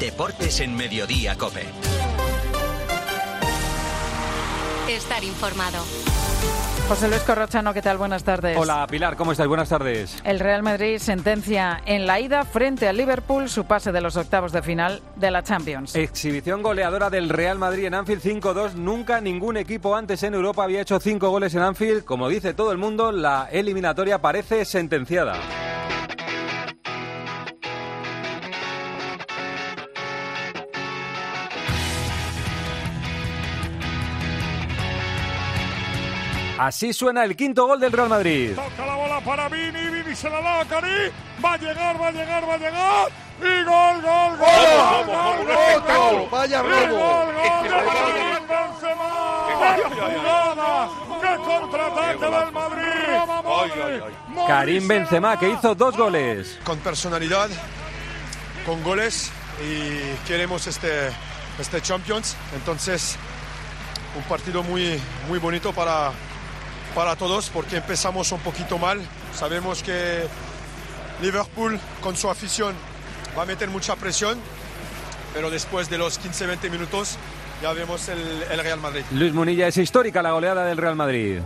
Deportes en Mediodía Cope. Estar informado. José Luis Corrochano, ¿qué tal? Buenas tardes. Hola Pilar, ¿cómo estás? Buenas tardes. El Real Madrid sentencia en la ida frente al Liverpool su pase de los octavos de final de la Champions. Exhibición goleadora del Real Madrid en Anfield 5-2. Nunca ningún equipo antes en Europa había hecho cinco goles en Anfield. Como dice todo el mundo, la eliminatoria parece sentenciada. Así suena el quinto gol del Real Madrid. Toca la bola para Vini, Vini se la da a Cari. Va a llegar, va a llegar, va a llegar. Y gol, gol, gol. ¡Gol! gol, ¡Otro! gol, ¡Vaya robo! Karim Benzema que hizo dos goles. Con personalidad, con goles y queremos este, este Champions. Entonces, un partido muy, muy bonito para, para todos porque empezamos un poquito mal. Sabemos que Liverpool con su afición va a meter mucha presión, pero después de los 15-20 minutos ya vemos el, el Real Madrid. Luis Munilla es histórica la goleada del Real Madrid.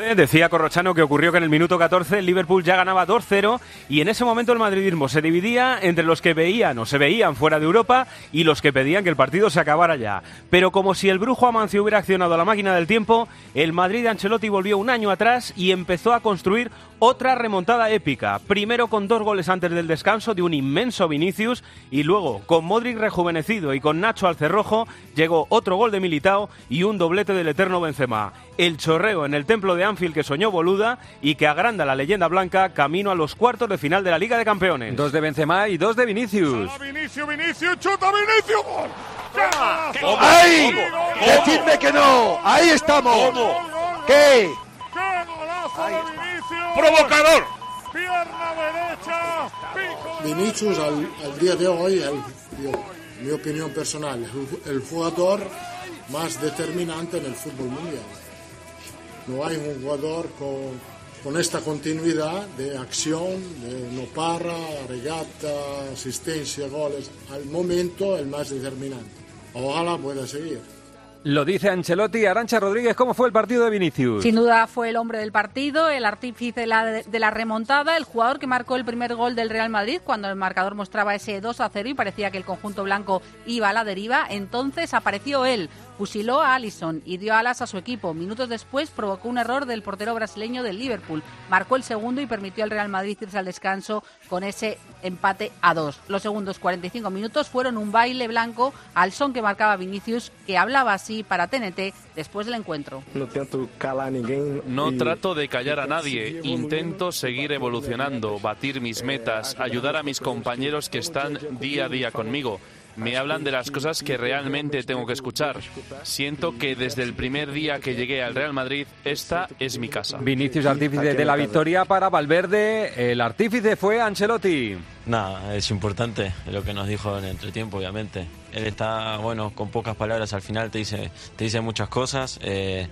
Decía Corrochano que ocurrió que en el minuto 14 el Liverpool ya ganaba 2-0 y en ese momento el madridismo se dividía entre los que veían o se veían fuera de Europa y los que pedían que el partido se acabara ya. Pero como si el brujo Amancio hubiera accionado la máquina del tiempo, el Madrid de Ancelotti volvió un año atrás y empezó a construir otra remontada épica. Primero con dos goles antes del descanso de un inmenso Vinicius y luego con Modric rejuvenecido y con Nacho al cerrojo llegó otro gol de Militao y un doblete del eterno Benzema. El chorreo en el templo de Anfield que soñó Boluda y que agranda la leyenda blanca camino a los cuartos de final de la Liga de Campeones. Dos de Benzema y dos de Vinicius. Vinicius, Vinicius, chuta Vinicius. ¡Gol! ¡Qué golazo! ¡Ay! ¡Gol, gol, ¡Decidme que no! ¡Ahí estamos! ¿Qué? ¡Qué golazo de Vinicius! ¡Provocador! Pierna derecha, pico de Vinicius al, al día de hoy, el- yo, mi opinión personal, el jugador más determinante en el fútbol mundial. No hay un jugador con, con esta continuidad de acción, de no para, regata, asistencia, goles. Al momento el más determinante. Ojalá pueda seguir. Lo dice Ancelotti. Arancha Rodríguez, ¿cómo fue el partido de Vinicius? Sin duda fue el hombre del partido, el artífice de la, de la remontada, el jugador que marcó el primer gol del Real Madrid cuando el marcador mostraba ese 2 a 0 y parecía que el conjunto blanco iba a la deriva. Entonces apareció él, fusiló a Allison y dio alas a su equipo. Minutos después provocó un error del portero brasileño del Liverpool. Marcó el segundo y permitió al Real Madrid irse al descanso con ese empate a dos. Los segundos 45 minutos fueron un baile blanco al son que marcaba Vinicius, que hablaba así para TNT después del encuentro. No trato de callar a nadie, intento seguir evolucionando, batir mis metas, ayudar a mis compañeros que están día a día conmigo. Me hablan de las cosas que realmente tengo que escuchar. Siento que desde el primer día que llegué al Real Madrid, esta es mi casa. Vinicius, artífice de la victoria para Valverde. El artífice fue Ancelotti. Nada, es importante lo que nos dijo en el entretiempo, obviamente. Él está, bueno, con pocas palabras al final te dice, te dice muchas cosas. eh,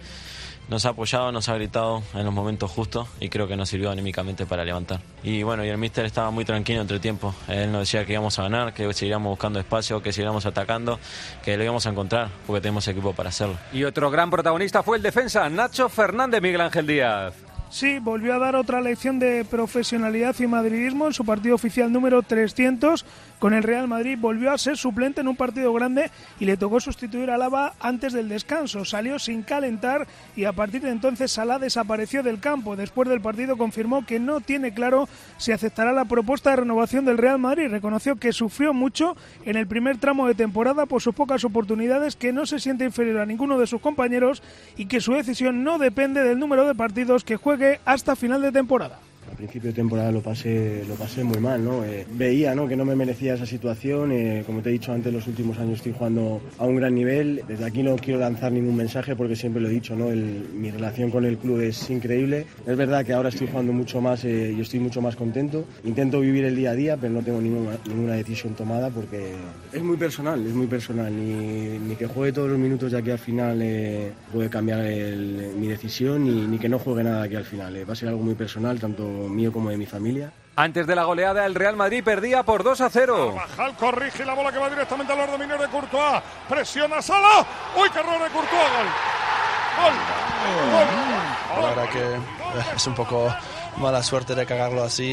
nos ha apoyado, nos ha gritado en los momentos justos y creo que nos sirvió anímicamente para levantar. Y bueno, y el míster estaba muy tranquilo entre tiempo. Él nos decía que íbamos a ganar, que seguiríamos buscando espacio, que seguiríamos atacando, que lo íbamos a encontrar porque tenemos equipo para hacerlo. Y otro gran protagonista fue el defensa, Nacho Fernández Miguel Ángel Díaz. Sí, volvió a dar otra lección de profesionalidad y madridismo en su partido oficial número 300 con el Real Madrid. Volvió a ser suplente en un partido grande y le tocó sustituir a Lava antes del descanso. Salió sin calentar y a partir de entonces Salah desapareció del campo. Después del partido confirmó que no tiene claro si aceptará la propuesta de renovación del Real Madrid. Reconoció que sufrió mucho en el primer tramo de temporada por sus pocas oportunidades, que no se siente inferior a ninguno de sus compañeros y que su decisión no depende del número de partidos que juegue hasta final de temporada. Al principio de temporada lo pasé, lo pasé muy mal, ¿no? Eh, veía ¿no? que no me merecía esa situación. eh, como te he dicho antes, los últimos años estoy jugando a un gran nivel. Desde aquí no quiero lanzar ningún mensaje porque siempre lo he dicho, ¿no? El- mi relación con el club es increíble. Es verdad que ahora estoy jugando mucho más eh, y estoy mucho más contento. Intento vivir el día a día, pero no tengo ninguna, ninguna decisión tomada porque es muy personal, es muy personal. Ni, que juegue todos los minutos de aquí al final puede cambiar el- mi decisión, ni, que no juegue nada aquí al final. Va a ser algo muy personal, tanto mío como de mi familia. Antes de la goleada, el Real Madrid perdía por 2 a 0. Carvajal corrige la bola que va directamente a los dominios de Courtois. Presiona Sala. ¡Uy, qué error de Courtois! Gol. Gol. La verdad que es un poco mala suerte de cagarlo así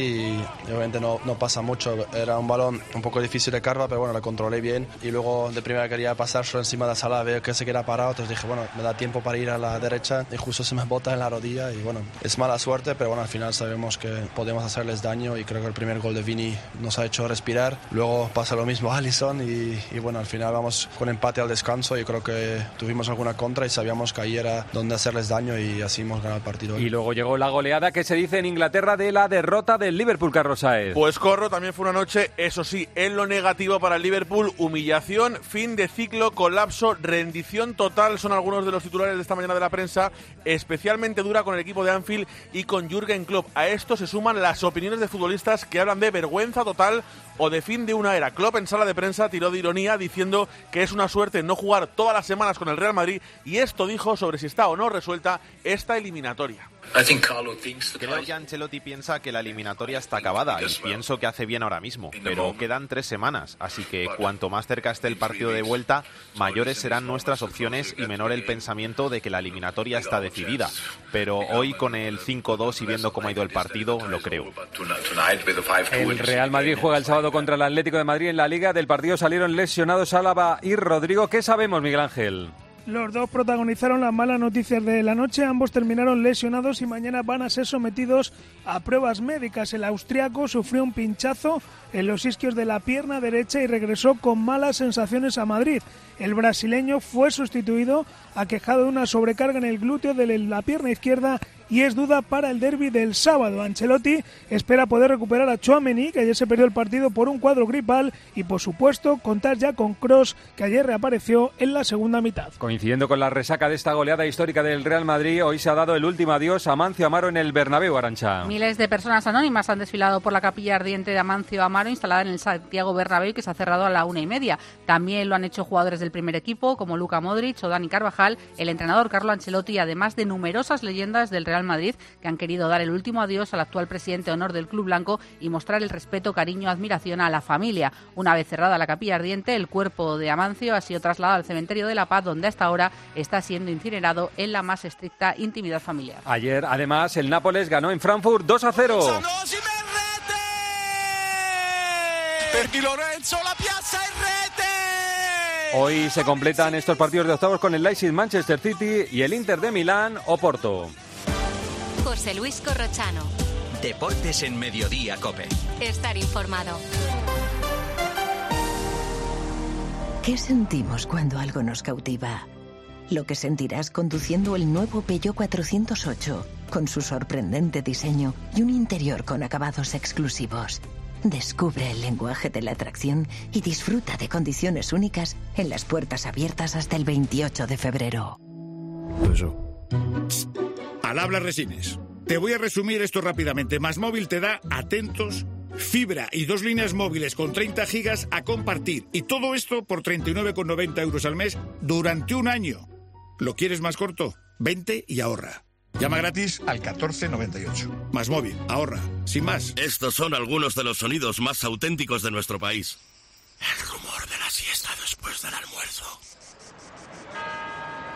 y obviamente no, no pasa mucho. Era un balón un poco difícil de carva, pero bueno, lo controlé bien y luego de primera quería pasar solo encima de la sala, veo que se queda parado, entonces dije, bueno, me da tiempo para ir a la derecha y justo se me bota en la rodilla y bueno, es mala suerte, pero bueno, al final sabemos que podemos hacerles daño y creo que el primer gol de Vini nos ha hecho respirar. Luego pasa lo mismo a Allison y, y bueno, al final vamos con empate al descanso y creo que tuvimos alguna contra y sabíamos que ahí era donde hacerles daño y así hemos ganado el partido. Y luego llegó la goleada que se dice Inglaterra de la derrota del Liverpool, Carlos Saez. Pues corro, también fue una noche, eso sí, en lo negativo para el Liverpool, humillación, fin de ciclo, colapso, rendición total, son algunos de los titulares de esta mañana de la prensa, especialmente dura con el equipo de Anfield y con Jürgen Klopp. A esto se suman las opiniones de futbolistas que hablan de vergüenza total o de fin de una era. Klopp en sala de prensa tiró de ironía diciendo que es una suerte no jugar todas las semanas con el Real Madrid y esto dijo sobre si está o no resuelta esta eliminatoria. Creo que Ancelotti piensa que la eliminatoria está acabada y pienso que hace bien ahora mismo, pero quedan tres semanas, así que cuanto más cerca esté el partido de vuelta, mayores serán nuestras opciones y menor el pensamiento de que la eliminatoria está decidida. Pero hoy con el 5-2 y viendo cómo ha ido el partido, lo creo. El Real Madrid juega el sábado contra el Atlético de Madrid en la Liga. Del partido salieron lesionados Álava y Rodrigo. ¿Qué sabemos, Miguel Ángel? Los dos protagonizaron las malas noticias de la noche, ambos terminaron lesionados y mañana van a ser sometidos a pruebas médicas. El austriaco sufrió un pinchazo en los isquios de la pierna derecha y regresó con malas sensaciones a Madrid. El brasileño fue sustituido, aquejado de una sobrecarga en el glúteo de la pierna izquierda y es duda para el derby del sábado. Ancelotti espera poder recuperar a Chouameni, que ayer se perdió el partido por un cuadro gripal, y por supuesto contar ya con Cross, que ayer reapareció en la segunda mitad. Coincidiendo con la resaca de esta goleada histórica del Real Madrid, hoy se ha dado el último adiós a Amancio Amaro en el Bernabéu, Arancha. Miles de personas anónimas han desfilado por la capilla ardiente de Amancio Amaro, instalada en el Santiago Bernabéu, que se ha cerrado a la una y media. También lo han hecho jugadores del primer equipo, como Luca Modric o Dani Carvajal, el entrenador Carlo Ancelotti, además de numerosas leyendas del Real Madrid que han querido dar el último adiós al actual presidente de honor del Club Blanco y mostrar el respeto, cariño, admiración a la familia. Una vez cerrada la capilla ardiente, el cuerpo de Amancio ha sido trasladado al cementerio de La Paz, donde hasta ahora está siendo incinerado en la más estricta intimidad familiar. Ayer, además, el Nápoles ganó en Frankfurt 2 a 0. Hoy se completan estos partidos de octavos con el Leipzig Manchester City y el Inter de Milán o Porto. José Luis Corrochano. Deportes en Mediodía, Cope. Estar informado. ¿Qué sentimos cuando algo nos cautiva? Lo que sentirás conduciendo el nuevo Peugeot 408, con su sorprendente diseño y un interior con acabados exclusivos. Descubre el lenguaje de la atracción y disfruta de condiciones únicas en las puertas abiertas hasta el 28 de febrero. Al habla resines. Te voy a resumir esto rápidamente. Más móvil te da atentos, fibra y dos líneas móviles con 30 gigas a compartir. Y todo esto por 39,90 euros al mes durante un año. ¿Lo quieres más corto? Vente y ahorra. Llama gratis al 1498. Más móvil, ahorra, sin más. Estos son algunos de los sonidos más auténticos de nuestro país. El rumor de la siesta después del almuerzo.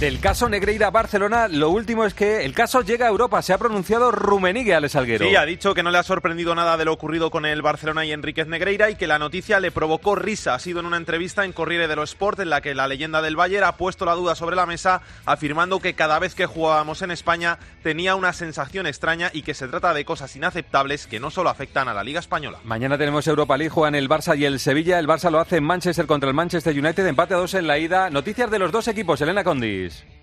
Del caso Negreira Barcelona, lo último es que el caso llega a Europa. Se ha pronunciado Rumenigue, Alex Alguero. Sí, ha dicho que no le ha sorprendido nada de lo ocurrido con el Barcelona y Enríquez Negreira y que la noticia le provocó risa. Ha sido en una entrevista en Corriere dello Sport en la que la leyenda del Bayern ha puesto la duda sobre la mesa, afirmando que cada vez que jugábamos en España tenía una sensación extraña y que se trata de cosas inaceptables que no solo afectan a la Liga Española. Mañana tenemos Europa League, juegan el Barça y el Sevilla. El Barça lo hace en Manchester contra el Manchester United, empate a dos en la ida. Noticias de los dos equipos, Elena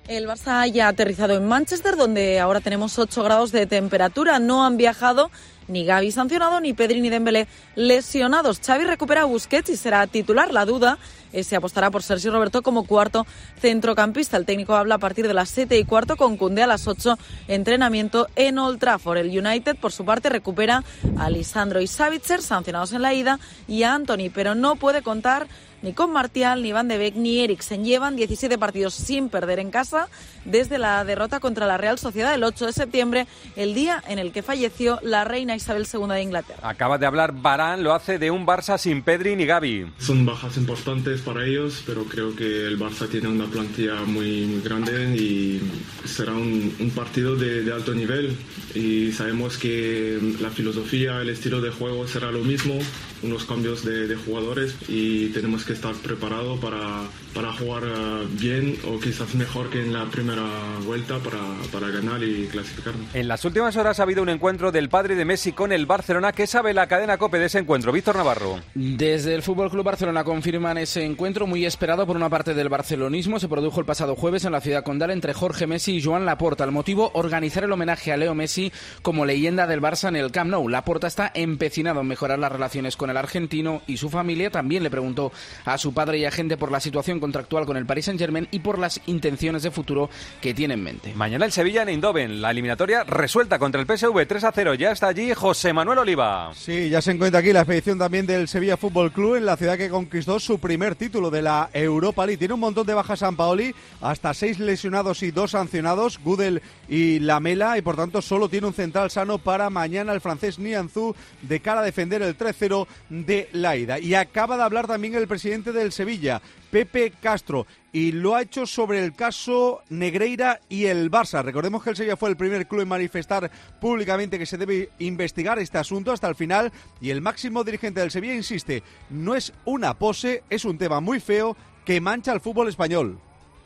El Barça ya ha aterrizado en Manchester, donde ahora tenemos 8 grados de temperatura. No han viajado ni Gaby sancionado, ni Pedri ni Dembélé lesionados. Xavi recupera a Busquets y será titular. La duda es si apostará por Sergio Roberto como cuarto centrocampista. El técnico habla a partir de las 7 y cuarto con Cundé a las 8 entrenamiento en Old Trafford. El United, por su parte, recupera a Lisandro y Savitzer, sancionados en la ida, y a Anthony, pero no puede contar ni con Martial, ni Van de Beek, ni Eriksen. Llevan 17 partidos sin perder en casa desde la derrota contra la Real Sociedad el 8 de septiembre, el día en el que falleció la reina Isabel II de Inglaterra. Acaba de hablar Barán, lo hace de un Barça sin Pedri ni Gaby. Son bajas importantes para ellos, pero creo que el Barça tiene una plantilla muy, muy grande y será un, un partido de, de alto nivel. Y sabemos que la filosofía, el estilo de juego será lo mismo, unos cambios de, de jugadores y tenemos que estar preparados para, para jugar uh, bien o quizás mejor que en la primera vuelta para, para ganar y clasificarnos. En las últimas horas ha habido un encuentro del padre de Messi con el Barcelona. ¿Qué sabe la cadena COPE de ese encuentro? Víctor Navarro. Desde el Fútbol Club Barcelona confirman ese encuentro muy esperado por una parte del barcelonismo. Se produjo el pasado jueves en la ciudad condal entre Jorge Messi y Joan Laporta. El motivo, organizar el homenaje a Leo Messi como leyenda del Barça en el Camp Nou. Laporta está empecinado en mejorar las relaciones con el argentino y su familia. También le preguntó a su padre y agente por la situación contractual con el Paris Saint-Germain y por las intenciones de futuro que tiene en mente. Mañana el Sevilla en Eindhoven. La eliminatoria resuelta contra el PSV 3 a 0. Ya está allí José Manuel Oliva. Sí, ya se encuentra aquí la expedición también del Sevilla Fútbol Club en la ciudad que conquistó su primer título de la Europa League. Tiene un montón de bajas San Paoli, hasta seis lesionados y dos sancionados, Gudel y Lamela, y por tanto solo tiene un central sano para mañana el francés Nianzú de cara a defender el 3-0 de la ida. Y acaba de hablar también el presidente del Sevilla, Pepe Castro, y lo ha hecho sobre el caso Negreira y el Barça. Recordemos que el Sevilla fue el primer club en manifestar públicamente que se debe investigar este asunto hasta el final y el máximo dirigente del Sevilla insiste, no es una pose, es un tema muy feo que mancha al fútbol español.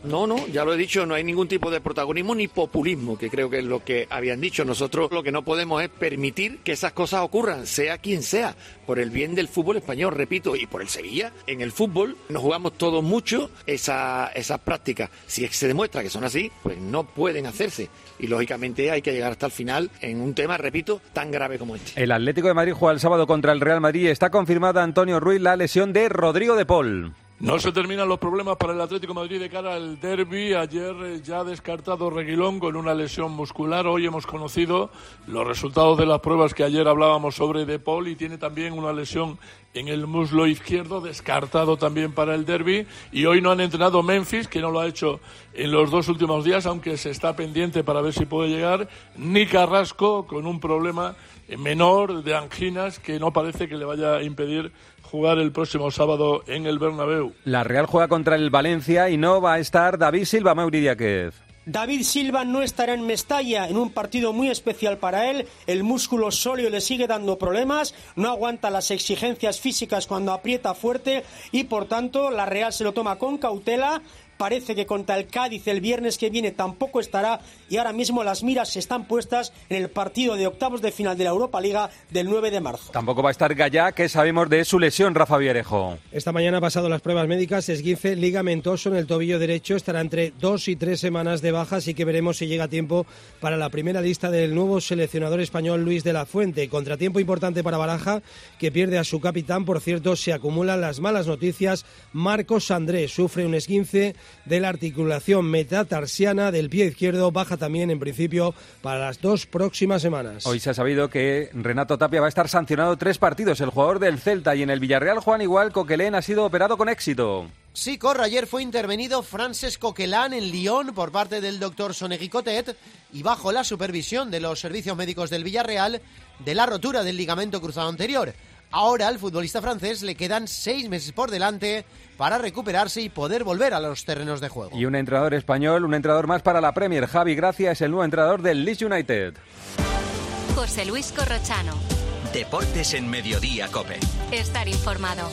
No, no, ya lo he dicho, no hay ningún tipo de protagonismo ni populismo, que creo que es lo que habían dicho. Nosotros lo que no podemos es permitir que esas cosas ocurran, sea quien sea, por el bien del fútbol español, repito, y por el Sevilla. En el fútbol nos jugamos todos mucho esa- esas prácticas. Si se demuestra que son así, pues no pueden hacerse. Y lógicamente hay que llegar hasta el final en un tema, repito, tan grave como este. El Atlético de Madrid juega el sábado contra el Real Madrid. Está confirmada Antonio Ruiz la lesión de Rodrigo de Paul. No se terminan los problemas para el Atlético Madrid de cara al derby. Ayer eh, ya descartado Reguilón con una lesión muscular. Hoy hemos conocido los resultados de las pruebas que ayer hablábamos sobre De Paul y tiene también una lesión en el muslo izquierdo, descartado también para el derby. Y hoy no han entrenado Memphis, que no lo ha hecho en los dos últimos días, aunque se está pendiente para ver si puede llegar. Ni Carrasco con un problema menor de anginas que no parece que le vaya a impedir jugar el próximo sábado en el Bernabéu. La Real juega contra el Valencia y no va a estar David Silva, Mauri Díaz. David Silva no estará en Mestalla en un partido muy especial para él. El músculo sólido le sigue dando problemas, no aguanta las exigencias físicas cuando aprieta fuerte y por tanto la Real se lo toma con cautela. Parece que contra el Cádiz el viernes que viene tampoco estará y ahora mismo las miras están puestas en el partido de octavos de final de la Europa Liga del 9 de marzo. Tampoco va a estar Gallá, que sabemos de su lesión, Rafa Villarejo. Esta mañana ha pasado las pruebas médicas, esguince ligamentoso en el tobillo derecho, estará entre dos y tres semanas de baja, así que veremos si llega a tiempo para la primera lista del nuevo seleccionador español Luis de la Fuente. Contratiempo importante para Baraja, que pierde a su capitán, por cierto, se acumulan las malas noticias. Marcos Andrés sufre un esguince de la articulación metatarsiana del pie izquierdo, baja también en principio para las dos próximas semanas. Hoy se ha sabido que Renato Tapia va a estar sancionado tres partidos. El jugador del Celta y en el Villarreal, Juan Igual, Coquelén ha sido operado con éxito. Sí, corre. Ayer fue intervenido Frances Coquelin en Lyon por parte del doctor Sonegui Cotet y bajo la supervisión de los servicios médicos del Villarreal de la rotura del ligamento cruzado anterior. Ahora al futbolista francés le quedan seis meses por delante para recuperarse y poder volver a los terrenos de juego. Y un entrenador español, un entrenador más para la Premier. Javi Gracia es el nuevo entrenador del Leeds United. José Luis Corrochano. Deportes en Mediodía, Cope. Estar informado.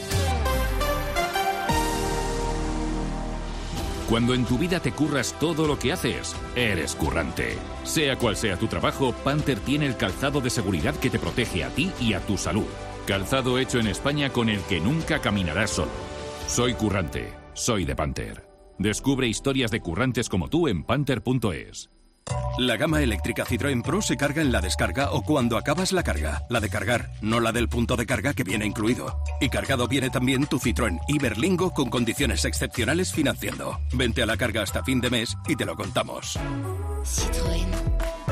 Cuando en tu vida te curras todo lo que haces, eres currante. Sea cual sea tu trabajo, Panther tiene el calzado de seguridad que te protege a ti y a tu salud. Calzado hecho en España con el que nunca caminarás solo. Soy currante, soy de Panther. Descubre historias de currantes como tú en panther.es. La gama eléctrica Citroën Pro se carga en la descarga o cuando acabas la carga. La de cargar, no la del punto de carga que viene incluido. Y cargado viene también tu Citroën Iberlingo con condiciones excepcionales financiando. Vente a la carga hasta fin de mes y te lo contamos. Citroën.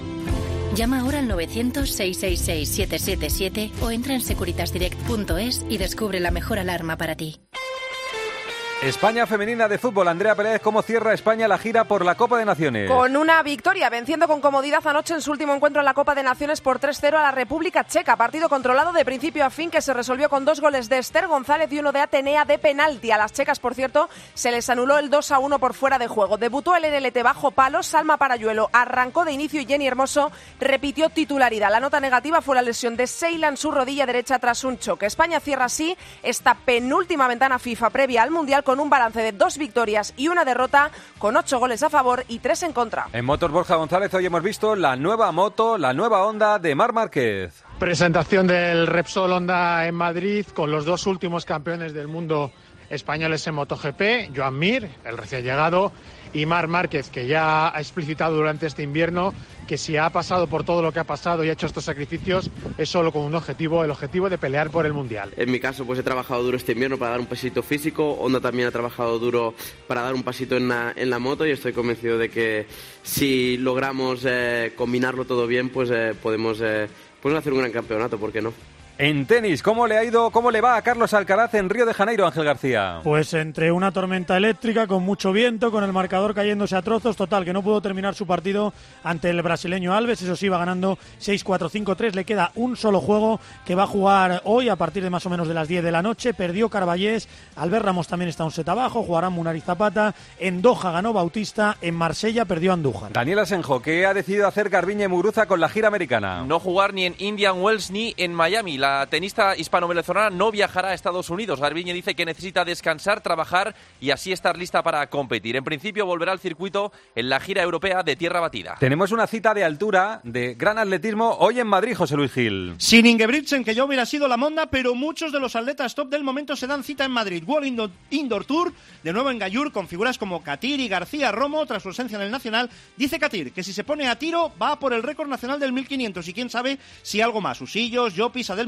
Llama ahora al 900-666-777 o entra en securitasdirect.es y descubre la mejor alarma para ti. España femenina de fútbol. Andrea Pérez, ¿cómo cierra España la gira por la Copa de Naciones? Con una victoria, venciendo con comodidad anoche en su último encuentro en la Copa de Naciones por 3-0 a la República Checa. Partido controlado de principio a fin que se resolvió con dos goles de Esther González y uno de Atenea de penalti. A las checas, por cierto, se les anuló el 2-1 por fuera de juego. Debutó el NLT bajo palos, Salma Parayuelo arrancó de inicio y Jenny Hermoso repitió titularidad. La nota negativa fue la lesión de Seila en su rodilla derecha tras un choque. España cierra así esta penúltima ventana FIFA previa al Mundial con un balance de dos victorias y una derrota, con ocho goles a favor y tres en contra. En Motos Borja González hoy hemos visto la nueva moto, la nueva Honda de Mar Márquez. Presentación del Repsol Honda en Madrid con los dos últimos campeones del mundo españoles en MotoGP, Joan Mir, el recién llegado, y Mar Márquez, que ya ha explicitado durante este invierno que si ha pasado por todo lo que ha pasado y ha hecho estos sacrificios es solo con un objetivo, el objetivo de pelear por el Mundial. En mi caso, pues he trabajado duro este invierno para dar un pasito físico, Honda también ha trabajado duro para dar un pasito en la, moto y estoy convencido de que si logramos eh, combinarlo todo bien, pues eh, podemos, eh, podemos hacer un gran campeonato, ¿por qué no? En tenis, ¿cómo le ha ido, cómo le va a Carlos Alcaraz en Río de Janeiro, Ángel García? Pues entre una tormenta eléctrica, con mucho viento, con el marcador cayéndose a trozos, total, que no pudo terminar su partido ante el brasileño Alves, eso sí, va ganando 6-4-5-3, le queda un solo juego que va a jugar hoy a partir de más o menos de las 10 de la noche, perdió Carballés, Albert Ramos también está un set abajo, jugará Munari Zapata, en Doha ganó Bautista, en Marsella perdió Andújar. Daniel Asenjo, ¿qué ha decidido hacer Garbiñe Muguruza con la gira americana? No jugar ni en Indian Wells ni en Miami. La la tenista hispano-venezolana no viajará a Estados Unidos. Garbiñe dice que necesita descansar, trabajar y así estar lista para competir. En principio volverá al circuito en la gira europea de tierra batida. Tenemos una cita de altura de gran atletismo hoy en Madrid, José Luis Gil. Sin Ingebrigtsen, que ya hubiera sido la monda, pero muchos de los atletas top del momento se dan cita en Madrid. World Indoor, Indoor Tour, de nuevo en Gallur, con figuras como Katir y García Romo, tras su ausencia en el Nacional. Dice Katir que si se pone a tiro va por el récord nacional del 1500 y quién sabe si algo más. Usillos, Llopis, Adel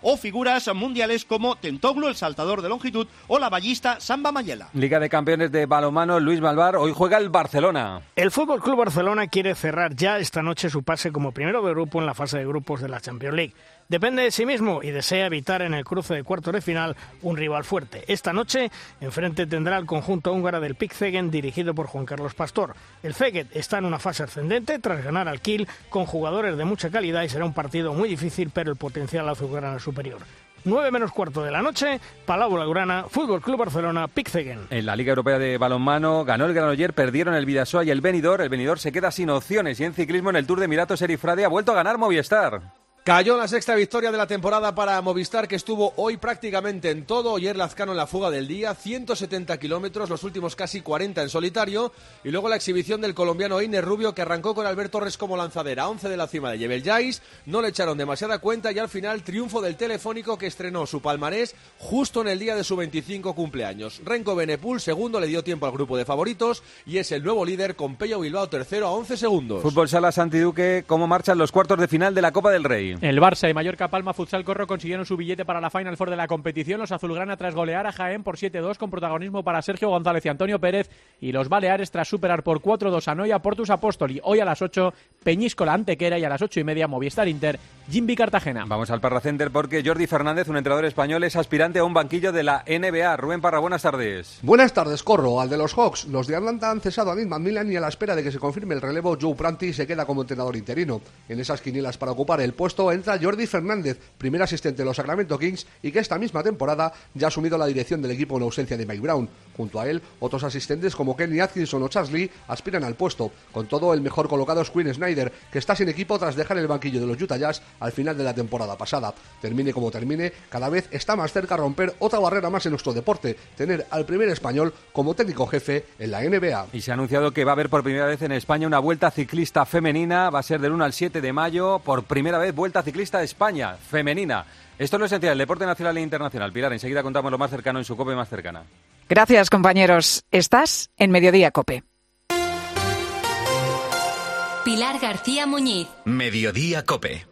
O figuras mundiales como Tentoglu, el saltador de longitud, o la ballista Samba Mayela. Liga de Campeones de balonmano, Luis Malvar, hoy juega el Barcelona. El Fútbol Club Barcelona quiere cerrar ya esta noche su pase como primero de grupo en la fase de grupos de la Champions League. Depende de sí mismo y desea evitar en el cruce de cuartos de final un rival fuerte. Esta noche, enfrente tendrá el conjunto húngaro del Pick Zegen dirigido por Juan Carlos Pastor. El Feget está en una fase ascendente tras ganar al Kiel con jugadores de mucha calidad y será un partido muy difícil, pero el potencial azulgrana es superior. 9 menos cuarto de la noche, Palau Laurana, Fútbol Club Barcelona, Pickzegen. En la Liga Europea de Balonmano ganó el Granoller, perdieron el Vidasoa y el Benidorm. El Benidorm se queda sin opciones y en ciclismo en el Tour de Emiratos Erifrade ha vuelto a ganar Movistar. Cayó la sexta victoria de la temporada para Movistar, que estuvo hoy prácticamente en todo. Ayer Lazcano en la fuga del día, 170 kilómetros, los últimos casi 40 en solitario. Y luego la exhibición del colombiano Iner Rubio, que arrancó con Alberto Torres como lanzadera, 11 de la cima de Jebel Jais. No le echaron demasiada cuenta y al final triunfo del Telefónico, que estrenó su palmarés justo en el día de su 25 cumpleaños. Renko Benepul, segundo, le dio tiempo al grupo de favoritos y es el nuevo líder con Pello Bilbao, tercero a 11 segundos. Fútbol Sala Santiduque, ¿cómo marchan los cuartos de final de la Copa del Rey? El Barça y Mallorca Palma Futsal Corro consiguieron su billete para la Final Four de la competición. Los azulgrana tras golear a Jaén por 7-2 con protagonismo para Sergio González y Antonio Pérez. Y los Baleares tras superar por 4-2 a Noia Portus Apóstoli. Hoy a las 8 Peñíscola Antequera y a las 8 y media Movistar Inter Jimby Cartagena. Vamos al Parra Center porque Jordi Fernández, un entrenador español, es aspirante a un banquillo de la NBA. Rubén Parra, buenas tardes. Buenas tardes, Corro. Al de los Hawks. Los de Atlanta han cesado a Nick McMillan y a la espera de que se confirme el relevo, Joe Pranti se queda como entrenador interino. En esas quinielas para ocupar el puesto entra Jordi Fernández, primer asistente de los Sacramento Kings y que esta misma temporada ya ha asumido la dirección del equipo en ausencia de Mike Brown. Junto a él, otros asistentes como Kenny Atkinson o Charles aspiran al puesto. Con todo, el mejor colocado es Quinn Snyder, que está sin equipo tras dejar el banquillo de los Utah Jazz al final de la temporada pasada. Termine como termine, cada vez está más cerca romper otra barrera más en nuestro deporte, tener al primer español como técnico jefe en la NBA. Y se ha anunciado que va a haber por primera vez en España una vuelta ciclista femenina, va a ser del 1 al 7 de mayo, por primera vez vuelta ciclista de España, femenina. Esto es lo esencial, el deporte nacional e internacional. Pilar, enseguida contamos lo más cercano en su COPE más cercana. Gracias, compañeros. Estás en Mediodía Cope. Pilar García Muñiz. Mediodía Cope.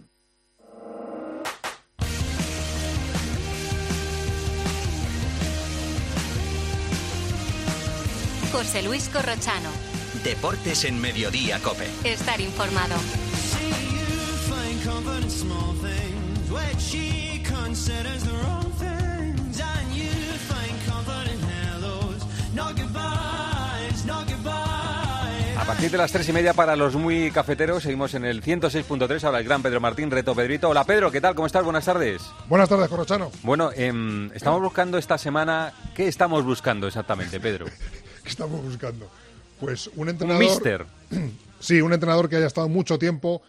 José Luis Corrochano. Deportes en Mediodía Cope. Estar informado. A partir de las tres y media para los muy cafeteros, seguimos en el 106.3. Ahora el gran Pedro Martín, reto Pedrito. Hola Pedro, ¿qué tal? ¿Cómo estás? Buenas tardes. Buenas tardes, Corrochano. Bueno, em, estamos buscando esta semana. ¿Qué estamos buscando exactamente, Pedro? ¿Qué estamos buscando? Pues un entrenador. Un mister. Sí, un entrenador que haya estado mucho tiempo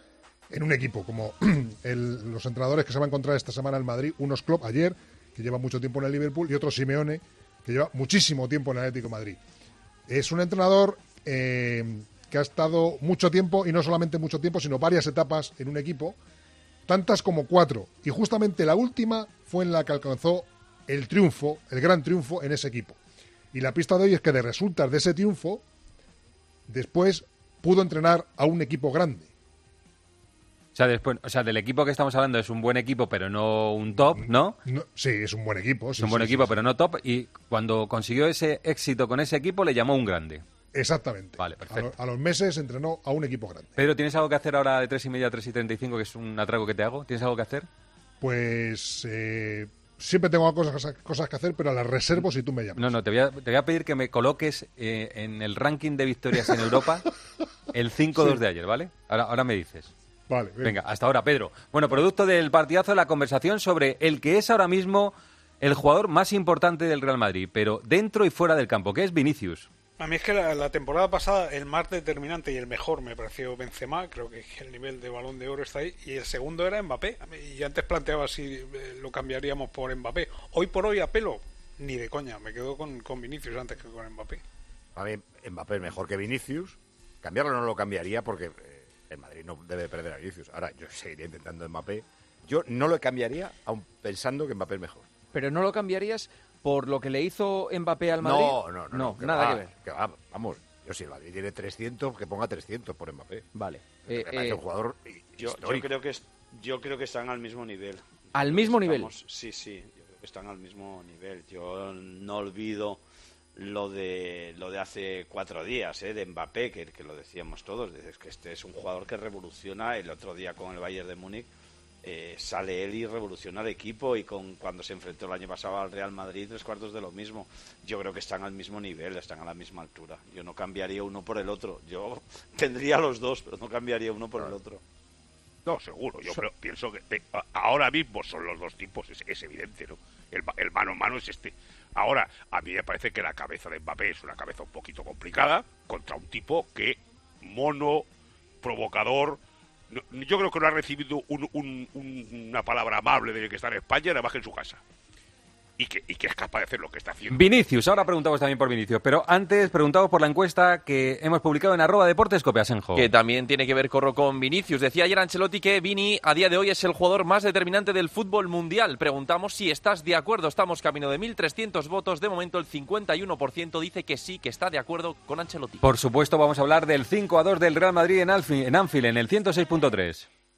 en un equipo, como el- los entrenadores que se va a encontrar esta semana en Madrid, unos Klopp ayer, que lleva mucho tiempo en el Liverpool, y otro Simeone, que lleva muchísimo tiempo en el Atlético de Madrid. Es un entrenador eh, que ha estado mucho tiempo, y no solamente mucho tiempo, sino varias etapas en un equipo, tantas como cuatro. Y justamente la última fue en la que alcanzó el triunfo, el gran triunfo en ese equipo. Y la pista de hoy es que de resultas de ese triunfo, después pudo entrenar a un equipo grande. O sea, después, o sea, del equipo que estamos hablando es un buen equipo, pero no un top, ¿no? No, sí, es un buen equipo. Es sí, un buen sí, equipo, sí, pero no top. Y cuando consiguió ese éxito con ese equipo, le llamó un grande. Exactamente. Vale, A, perfecto. lo- a los meses entrenó a un equipo grande. Pedro, ¿tienes algo que hacer ahora de tres y media a tres y treinta y cinco, que es un atraco que te hago? ¿Tienes algo que hacer? Pues eh, siempre tengo cosas, cosas que hacer, pero las reservo si tú me llamas. No, no, te voy a, te voy a pedir que me coloques eh, en el ranking de victorias en Europa el 5-2 Sí. de ayer, ¿vale? Ahora, ahora me dices. Vale, Venga, hasta ahora, Pedro. Bueno, producto del partidazo, la conversación sobre el que es ahora mismo el jugador más importante del Real Madrid, pero dentro y fuera del campo, que es Vinicius. A mí es que la, la temporada pasada el más determinante y el mejor me pareció Benzema, creo que el nivel de balón de oro está ahí, y el segundo era Mbappé. Y antes planteaba si eh, lo cambiaríamos por Mbappé. Hoy por hoy a pelo, ni de coña, me quedo con, con Vinicius antes que con Mbappé. A mí Mbappé es mejor que Vinicius. Cambiarlo no lo cambiaría porque eh, el Madrid no debe perder a Vinicius. Ahora, yo seguiría intentando Mbappé. Yo no lo cambiaría aun pensando que Mbappé es mejor. Pero no lo cambiaarías por lo que le hizo Mbappé al Madrid. No, no, no. no, que nada va, que ver. que va, vamos, yo si el Madrid tiene 300, que ponga 300 por Mbappé. Vale. Eh, eh, un jugador Yo, yo creo que es- yo creo que están al mismo nivel. ¿Al mismo nivel? Estamos- Sí, sí, yo creo que están al mismo nivel. Yo no olvido lo de lo de hace cuatro días, ¿eh? de Mbappé, que, que lo decíamos todos, es que este es un jugador que revoluciona. El otro día con el Bayern de Múnich eh, sale él y revoluciona el equipo y con cuando se enfrentó el año pasado al Real Madrid tres cuartos de lo mismo. Yo creo que están al mismo nivel, están a la misma altura. Yo no cambiaría uno por el otro. Yo tendría los dos, pero no cambiaría uno por el otro. No, seguro. Yo creo- pienso que te- ahora mismo son los dos tipos, es, es evidente, ¿no? El, el mano a mano es este. Ahora, a mí me parece que la cabeza de Mbappé es una cabeza un poquito complicada contra un tipo que mono, provocador. Yo creo que no ha recibido un- un- un- una palabra amable desde que está en España, nada más en su casa. Y que, y que es capaz de hacer lo que está haciendo. Vinicius, ahora preguntamos también por Vinicius, pero antes preguntamos por la encuesta que hemos publicado en arroba deportes Copiasenjo. Que también tiene que ver, Corro, con Vinicius. Decía ayer Ancelotti que Vini a día de hoy es el jugador más determinante del fútbol mundial. Preguntamos si estás de acuerdo. Estamos camino de 1.300 votos. De momento el 51% dice que sí, que está de acuerdo con Ancelotti. Por supuesto, vamos a hablar del 5 a 2 del Real Madrid en Anfield, en el 106.3.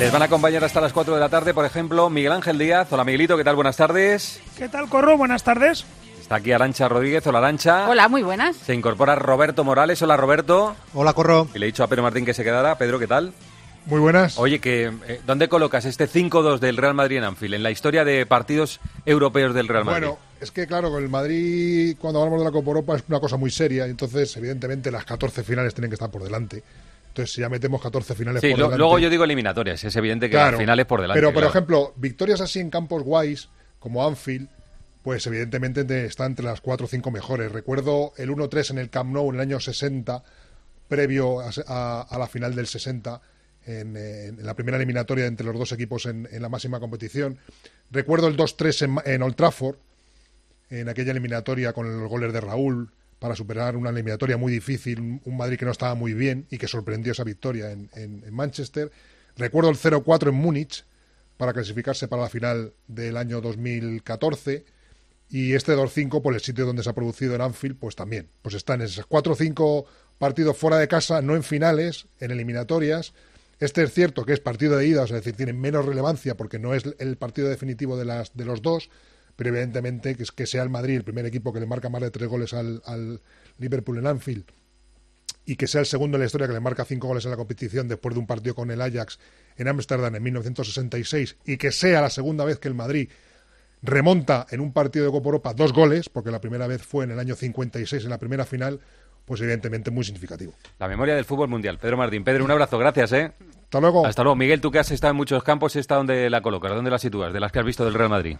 Les van a acompañar hasta las 4 de la tarde, por ejemplo, Miguel Ángel Díaz. Hola Miguelito, ¿qué tal? Buenas tardes. ¿Qué tal, Corro? Buenas tardes. Está aquí Arancha Rodríguez. Hola Arancha. Hola, muy buenas. Se incorpora Roberto Morales. Hola Roberto. Hola, Corro. Y le he dicho a Pedro Martín que se quedara. Pedro, ¿qué tal? Muy buenas. Oye, que, eh, ¿dónde colocas este 5-2 del Real Madrid en Anfield? En la historia de partidos europeos del Real Madrid. Bueno, es que claro, con el Madrid, cuando hablamos de la Copa Europa, es una cosa muy seria. y Entonces, evidentemente, las 14 finales tienen que estar por delante. Entonces, si ya metemos 14 finales sí, por lo- delante. luego yo digo eliminatorias. Es evidente que Claro, finales por delante. Pero, por claro. ejemplo, victorias así en campos guays, como Anfield, pues evidentemente de- está entre las 4 o 5 mejores. Recuerdo el 1-3 en el Camp Nou en el año 60, previo a, a- a la final del 60, en, en la primera eliminatoria entre los dos equipos en, en la máxima competición. Recuerdo el 2-3 en, en Old Trafford, en aquella eliminatoria con los goles de Raúl, para superar una eliminatoria muy difícil, un Madrid que no estaba muy bien y que sorprendió esa victoria en, en- en Manchester. Recuerdo el 0-4 en Múnich para clasificarse para la final del año 2014 y este 2-5 por el sitio donde se ha producido en Anfield, pues también. Pues están esos 4 o 5 partidos fuera de casa, no en finales, en eliminatorias. Este es cierto que es partido de ida, es decir, tiene menos relevancia porque no es el partido definitivo de, las, de los dos, pero evidentemente que, es que sea el Madrid el primer equipo que le marca más de tres goles al, al Liverpool en Anfield y que sea el segundo en la historia que le marca cinco goles en la competición después de un partido con el Ajax en Ámsterdam en 1966 y que sea la segunda vez que el Madrid remonta en un partido de Copa Europa dos goles, porque la primera vez fue en el año 56 en la primera final, pues evidentemente muy significativo. La memoria del fútbol mundial. Pedro Martín. Pedro, un abrazo. Gracias, ¿eh? Hasta luego. Hasta luego. Miguel, tú que has estado en muchos campos, ¿esta dónde la colocas? ¿Dónde la sitúas? De las que has visto del Real Madrid.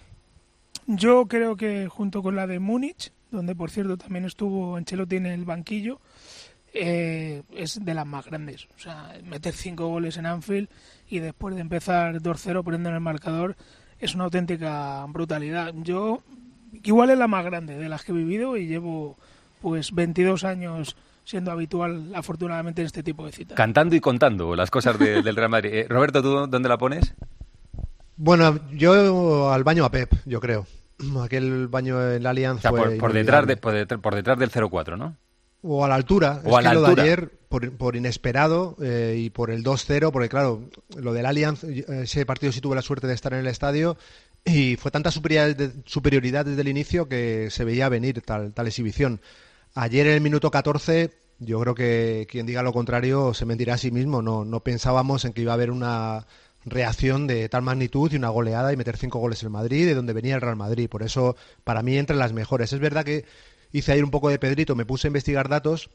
Yo creo que junto con la de Múnich, donde por cierto también estuvo Ancelotti en el banquillo, eh, es de las más grandes. O sea, meter cinco goles en Anfield y después de empezar 2-0 poniendo en el marcador es una auténtica brutalidad. Yo, igual es la más grande de las que he vivido y llevo pues 22 años siendo habitual, afortunadamente, en este tipo de citas. Cantando y contando las cosas de- del Real Madrid. Eh, Roberto, ¿tú dónde la pones? Bueno, yo al baño a Pep, yo creo. Aquel baño en la Allianz O sea, por, por detrás de, por, detrás, por detrás del 0-4, ¿no? O a la altura. O es a la que lo altura. de ayer, por, por inesperado eh, y por el 2-0, porque claro, lo del Allianz, eh, ese partido sí tuve la suerte de estar en el estadio y fue tanta superioridad, superioridad desde el inicio que se veía venir tal, tal exhibición. Ayer en el minuto 14, yo creo que quien diga lo contrario se mentirá a sí mismo. No, no pensábamos en que iba a haber una reacción de tal magnitud y una goleada y meter cinco goles en Madrid, de donde venía el Real Madrid. Por eso, para mí, entre las mejores. Es verdad que hice ayer un poco de Pedrito, me puse a investigar datos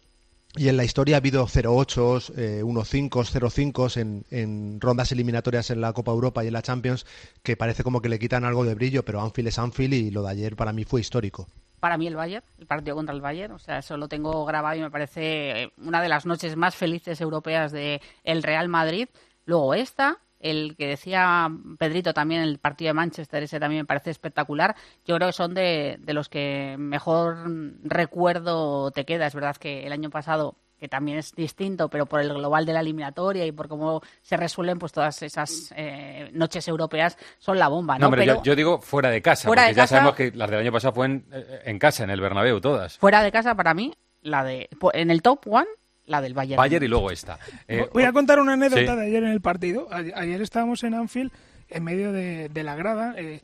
y en la historia ha habido 0-8, eh, 1-5, 0-5 en, en rondas eliminatorias en la Copa Europa y en la Champions, que parece como que le quitan algo de brillo, pero Anfield es Anfield y lo de ayer para mí fue histórico. para mí el Bayern, el partido contra el Bayern. O sea, eso lo tengo grabado y me parece eh, una de las noches más felices europeas de el Real Madrid. Luego esta, el que decía Pedrito también, el partido de Manchester, ese también me parece espectacular. Yo creo que son de, de los que mejor recuerdo te queda. Es verdad que el año pasado que también es distinto, pero por el global de la eliminatoria y por cómo se resuelven pues todas esas eh, noches europeas son la bomba, ¿no? Pero yo, yo digo fuera de casa, Fuera porque de ya casa- sabemos que las del año pasado fueron eh, en casa, en el Bernabéu, todas. fuera de casa para mí la de en el top one la del Bayern. Bayern y luego esta. Eh, Voy a contar una anécdota sí. de ayer en el partido. A- Ayer estábamos en Anfield, en medio de, de la grada. eh,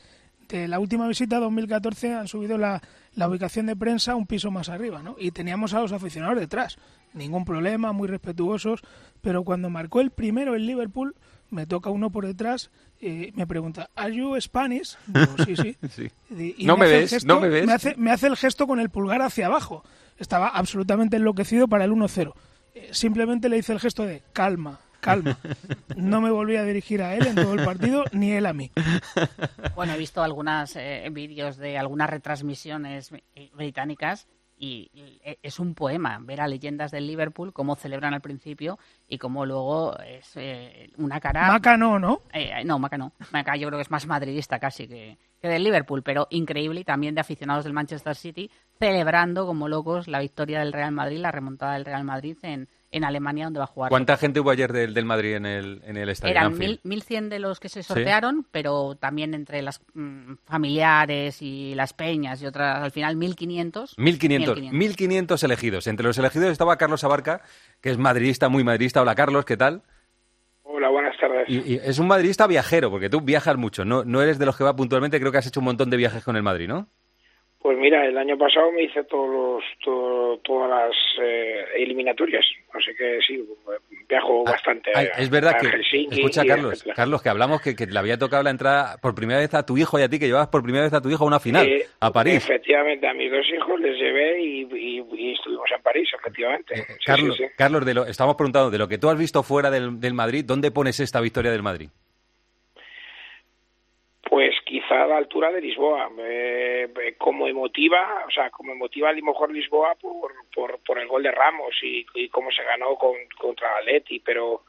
de la última visita 2014 han subido la, la ubicación de prensa un piso más arriba, ¿no? Y teníamos a los aficionados detrás. Ningún problema, muy respetuosos. Pero cuando marcó el primero el Liverpool, me toca uno por detrás y me pregunta, ¿Are you Spanish? Digo, sí, sí. Sí. Y- y No me ves, gesto- no me ves. Me hace, me hace el gesto con el pulgar hacia abajo. Estaba absolutamente enloquecido para el 1-0. Simplemente le hice el gesto de calma, calma. No me volví a dirigir a él en todo el partido, ni él a mí. Bueno, he visto algunas eh, vídeos de algunas retransmisiones británicas y eh, es un poema ver a leyendas del Liverpool cómo celebran al principio y cómo luego es eh, una cara... Maca no, ¿no? Eh, no, Maca no. Maca yo creo que es más madridista casi que, que del Liverpool, pero increíble y también de aficionados del Manchester City celebrando como locos la victoria del Real Madrid, la remontada del Real Madrid en, en Alemania donde va a jugar. ¿Cuánta gente hubo ayer del, del Madrid en el, en el estadio? Eran mil, 1.100 de los que se sortearon, pero también entre las mm, familiares y las peñas y otras, al final 1.500. 1500, 1.500. 1500 elegidos. Entre los elegidos estaba Carlos Abarca, que es madridista, muy madridista. Hola Carlos, ¿qué tal? Hola, buenas tardes. Y, y es un madridista viajero, porque tú viajas mucho, no, no eres de los que va puntualmente, creo que has hecho un montón de viajes con el Madrid, ¿no? Pues mira, el año pasado me hice todos los, to- todas las eh, eliminatorias, así que sí, viajo bastante. Ay, a- es verdad a que, Helsinki escucha Carlos. Carlos, que hablamos que, que le había tocado la entrada por primera vez a tu hijo y a ti, que llevabas por primera vez a tu hijo a una final, Eh, a París. Efectivamente, a mis dos hijos les llevé y, y- y estuvimos en París, efectivamente. Sí, Eh, Carlos, sí, sí. Carlos de lo, estamos preguntando, de lo que tú has visto fuera del, del Madrid, ¿dónde pones esta victoria del Madrid? Pues quizá a la altura de Lisboa, eh, eh, como emotiva, o sea, como emotiva a lo mejor Lisboa por, por, por el gol de Ramos y, y cómo se ganó con, contra Atleti, pero,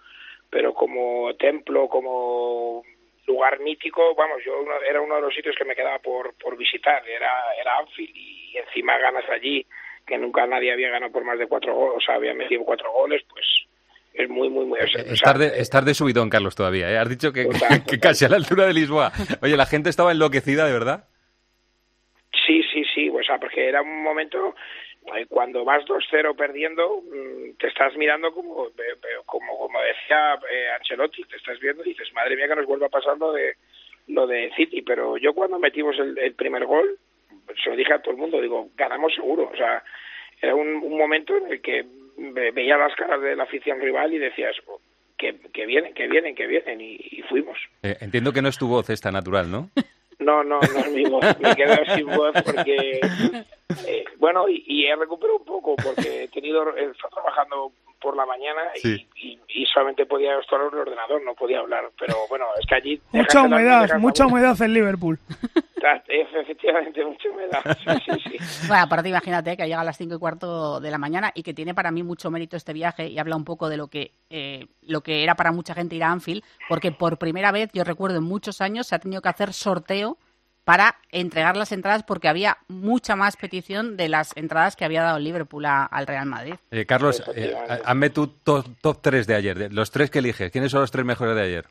pero como templo, como lugar mítico, vamos, yo era uno de los sitios que me quedaba por, por visitar, era, era Anfield y encima ganas allí, que nunca nadie había ganado por más de cuatro goles, o sea, había metido cuatro goles, pues es muy, muy, muy... o sea, Estar de, estar de subidón, Carlos, todavía. ¿eh? Has dicho que, que casi a la altura de Lisboa. Oye, la gente estaba enloquecida, de verdad. Sí, sí, sí, o sea, porque era un momento eh, cuando vas 2-0 perdiendo, mm, te estás mirando como, eh, eh, como, como decía eh, Ancelotti, te estás viendo y dices, madre mía, que nos vuelva a pasar lo de, lo de City. Pero yo cuando metimos el, el primer gol, se lo dije a todo el mundo, digo, ganamos seguro. O sea, era un, un momento en el que veía las caras de la afición rival y decías, "Oh, que, que vienen, que vienen, que vienen, y, y fuimos. Eh, entiendo que no es tu voz esta natural, ¿no? No, no, no es mi voz. Me quedo sin voz porque, eh, bueno, y, y he recuperado un poco porque he tenido, he estado trabajando por la mañana y, Sí. y, y solamente podía estar en el ordenador, no podía hablar. Pero bueno, es que allí... Mucha humedad, mucha humedad en Liverpool. Efectivamente, mucha humedad. Sí, sí, sí. Bueno, aparte imagínate que llega a las cinco y cuarto de la mañana y que tiene para mí mucho mérito este viaje y habla un poco de lo que eh, lo que era para mucha gente ir a Anfield, porque por primera vez, yo recuerdo en muchos años, se ha tenido que hacer sorteo para entregar las entradas porque había mucha más petición de las entradas que había dado el Liverpool a- al Real Madrid. Eh, Carlos, eh, hazme tu top, top 3 de ayer, de los tres que eliges. ¿Quiénes son los tres mejores de ayer?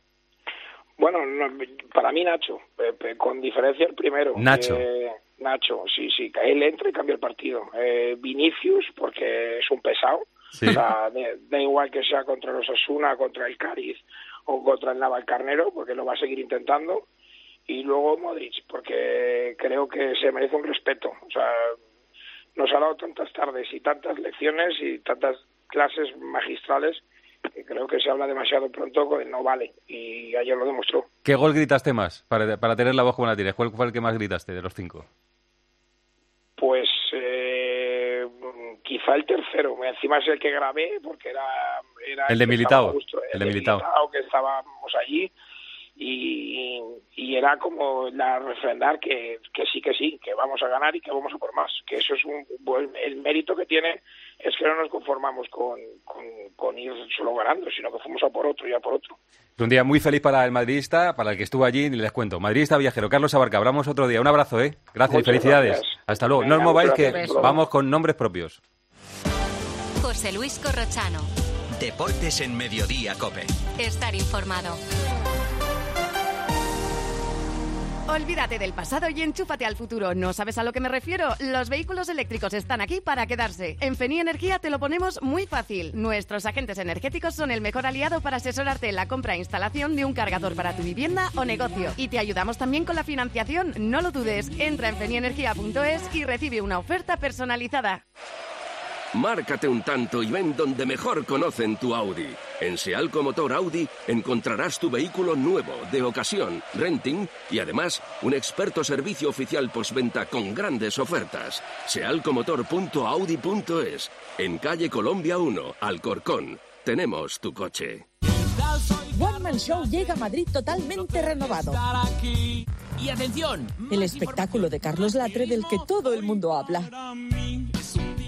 Bueno, no, para mí Nacho, eh, eh, con diferencia el primero. Nacho. Eh, Nacho, sí, sí, él entra y cambia el partido. Eh, Vinicius, porque es un pesado. Sí. O sea, da, igual que sea contra los Asuna, contra el Cádiz o contra el Navalcarnero, porque lo va a seguir intentando. Y luego Modric, porque creo que se merece un respeto. O sea, nos ha dado tantas tardes y tantas lecciones y tantas clases magistrales creo que se habla demasiado pronto que no vale. Y ayer lo demostró. ¿Qué gol gritaste más para, para tener la voz como la tienes? ¿Cuál fue el que más gritaste de los cinco? Pues eh, quizá el tercero. Encima es el que grabé porque era... era El de Militao, justo- el de Militao. que estábamos allí. y, y era como la refrendar que, que sí, que sí, que vamos a ganar y que vamos a por más. Que eso es un, el mérito que tiene es que no nos conformamos con, con, con ir solo ganando, sino que fuimos a por otro y a por otro. Es un día muy feliz para el madridista, para el que estuvo allí, y les cuento. Madridista viajero, Carlos Abarca, hablamos otro día. Un abrazo, ¿eh? Gracias y Muchas felicidades. gracias. Hasta luego. Venga, no os mováis que gracias. vamos con nombres propios. José Luis Corrochano. Deportes en Mediodía, Cope. Estar informado. Olvídate del pasado y enchúfate al futuro. ¿No sabes a lo que me refiero? Los vehículos eléctricos están aquí para quedarse. En Feni Energía te lo ponemos muy fácil. Nuestros agentes energéticos son el mejor aliado para asesorarte en la compra e instalación de un cargador para tu vivienda o negocio. Y te ayudamos también con la financiación. No lo dudes. Entra en fenienergia.es y recibe una oferta personalizada. Márcate un tanto y ven donde mejor conocen tu Audi. En Sealco Motor Audi encontrarás tu vehículo nuevo, de ocasión, renting y además un experto servicio oficial postventa con grandes ofertas. Sealcomotor.audi.es En calle Colombia 1, Alcorcón. Tenemos tu coche. One Man Show llega a Madrid totalmente renovado. Y atención, El espectáculo de Carlos Latre del que todo el mundo habla.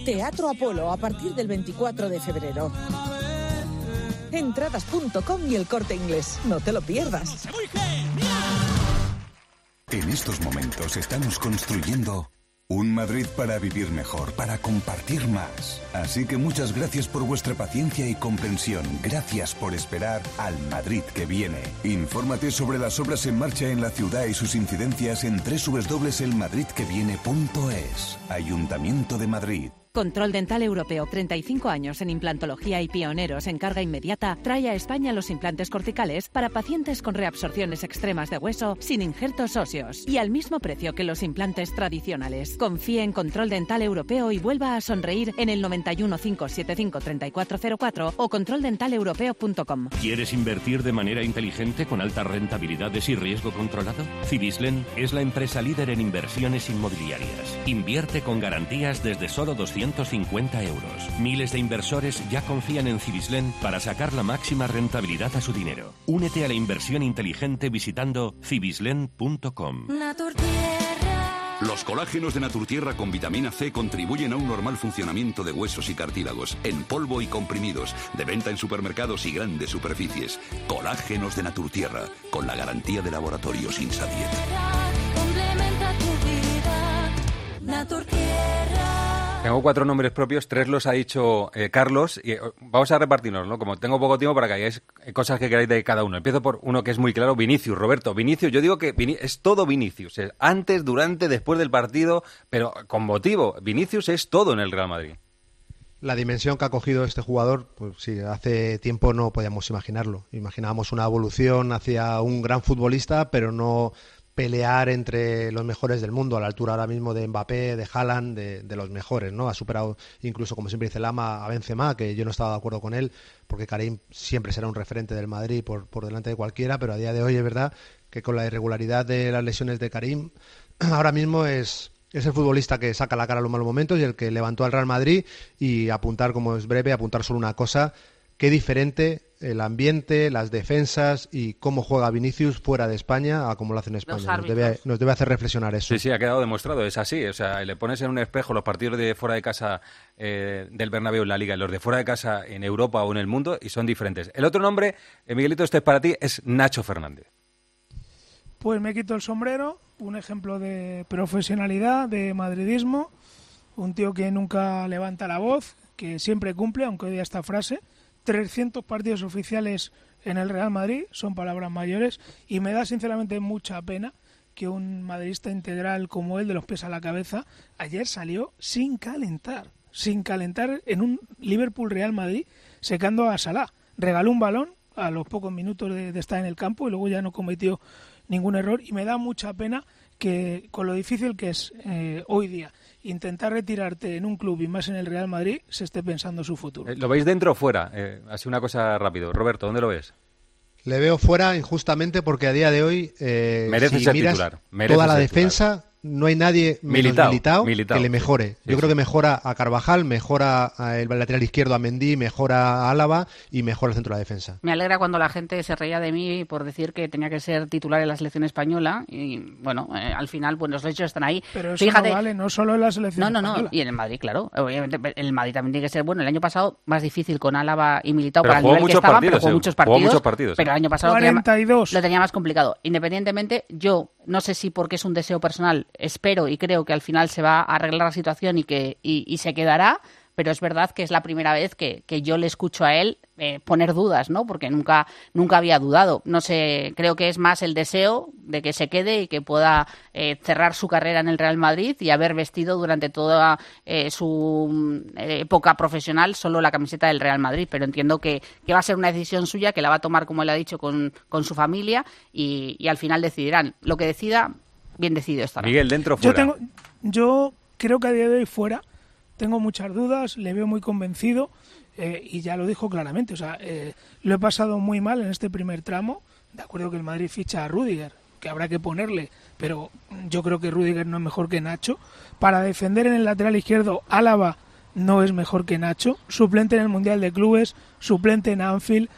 Teatro Apolo a partir del 24 de febrero. Entradas.com y el corte inglés. No te lo pierdas. En estos momentos estamos construyendo un Madrid para vivir mejor, para compartir más. Así que muchas gracias por vuestra paciencia y comprensión. Gracias por esperar al Madrid que viene. Infórmate sobre las obras en marcha en la ciudad y sus incidencias en www.elmadridqueviene.es. Ayuntamiento de Madrid. Control Dental Europeo, 35 años en implantología y pioneros en carga inmediata, trae a España los implantes corticales para pacientes con reabsorciones extremas de hueso sin injertos óseos y al mismo precio que los implantes tradicionales. Confíe en Control Dental Europeo y vuelva a sonreír en el 91 575 3404 o controldentaleuropeo.com. ¿Quieres invertir de manera inteligente con altas rentabilidades y riesgo controlado? Cibislen es la empresa líder en inversiones inmobiliarias. Invierte con garantías desde solo 250 euros. Miles de inversores ya confían en Cibislen para sacar la máxima rentabilidad a su dinero. Únete a la inversión inteligente visitando cibislen.com. Los colágenos de Naturtierra con vitamina C contribuyen a un normal funcionamiento de huesos y cartílagos, en polvo y comprimidos, de venta en supermercados y grandes superficies. Colágenos de Naturtierra, con la garantía de laboratorios Insadiet. Complementa tu vida. Naturtierra. Tengo cuatro nombres propios, tres los ha dicho eh, Carlos, y eh, vamos a repartirnos, ¿no? Como tengo poco tiempo para que hagáis cosas que queráis de cada uno. Empiezo por uno que es muy claro, Vinicius, Roberto. Vinicius, yo digo que Vini- es todo Vinicius, es antes, durante, después del partido, pero con motivo. Vinicius es todo en el Real Madrid. La dimensión que ha cogido este jugador, pues sí, hace tiempo no podíamos imaginarlo. Imaginábamos una evolución hacia un gran futbolista, pero no pelear entre los mejores del mundo, a la altura ahora mismo de Mbappé, de Haaland, de, de los mejores, ¿no? Ha superado incluso, como siempre dice Lama, a Benzema, que yo no estaba de acuerdo con él, porque Karim siempre será un referente del Madrid por, por delante de cualquiera, pero a día de hoy es verdad que con la irregularidad de las lesiones de Karim, ahora mismo es, es el futbolista que saca la cara a los malos momentos y el que levantó al Real Madrid y apuntar, como es breve, apuntar solo una cosa, qué diferente el ambiente, las defensas y cómo juega Vinicius fuera de España a cómo lo hace en España. Nos árbitros. debe, nos debe hacer reflexionar eso. Sí, sí, ha quedado demostrado, es así. O sea, le pones en un espejo los partidos de fuera de casa eh, del Bernabéu en la Liga y los de fuera de casa en Europa o en el mundo y son diferentes. El otro nombre, eh, Miguelito, este es para ti, es Nacho Fernández. Pues me quito el sombrero, un ejemplo de profesionalidad, de madridismo, un tío que nunca levanta la voz, que siempre cumple, aunque odia esta frase. 300 partidos oficiales en el Real Madrid, son palabras mayores, y me da sinceramente mucha pena que un madridista integral como él, de los pies a la cabeza, ayer salió sin calentar, sin calentar en un Liverpool-Real Madrid, secando a Salah. Regaló un balón a los pocos minutos de, estar en el campo y luego ya no cometió ningún error y me da mucha pena que con lo difícil que es eh, hoy día intentar retirarte en un club y más en el Real Madrid se esté pensando su futuro. Eh, ¿Lo veis dentro o fuera? Eh, así una cosa rápido. Roberto, ¿dónde lo ves? Le veo fuera injustamente porque a día de hoy, eh, Merece si ser miras titular, merece toda la defensa, no hay nadie Militao, Militao, que le mejore. Sí, Yo sí. creo que mejora a Carvajal, mejora a el lateral izquierdo a Mendy, mejora a Álava y mejora el centro de la defensa. Me alegra cuando la gente se reía de mí por decir que tenía que ser titular en la selección española y bueno, eh, al final pues los hechos están ahí. Pero eso Fíjate, no vale, no solo en la selección No, no, no. española. Y en el Madrid, claro. Obviamente, en el Madrid también tiene que ser bueno. El año pasado más difícil con Álava y Militao Pero para el nivel que muchos estaban, partidos, pero jugó eh. muchos Jugó partidos. muchos partidos, Pero eh. el año pasado lo tenía, 42. lo tenía más complicado. Independientemente, yo no sé si porque es un deseo personal, espero y creo que al final se va a arreglar la situación y que y, se quedará. Pero es verdad que es la primera vez que, que yo le escucho a él eh, poner dudas, ¿no? Porque nunca, nunca había dudado. No sé, creo que es más el deseo de que se quede y que pueda eh, cerrar su carrera en el Real Madrid y haber vestido durante toda eh, su eh, época profesional solo la camiseta del Real Madrid. Pero entiendo que, que va a ser una decisión suya, que la va a tomar, como él ha dicho, con, con su familia y, y al final decidirán. Lo que decida, bien decidido estará. Miguel, dentro o Yo, fuera. tengo, yo creo que a día de hoy fuera tengo muchas dudas, le veo muy convencido eh, y ya lo dijo claramente. O sea, eh, lo he pasado muy mal en este primer tramo. De acuerdo que el Madrid ficha a Rudiger, que habrá que ponerle, pero yo creo que Rudiger no es mejor que Nacho. Para defender en el lateral izquierdo, Álava no es mejor que Nacho. Suplente en el Mundial de Clubes, suplente en Anfield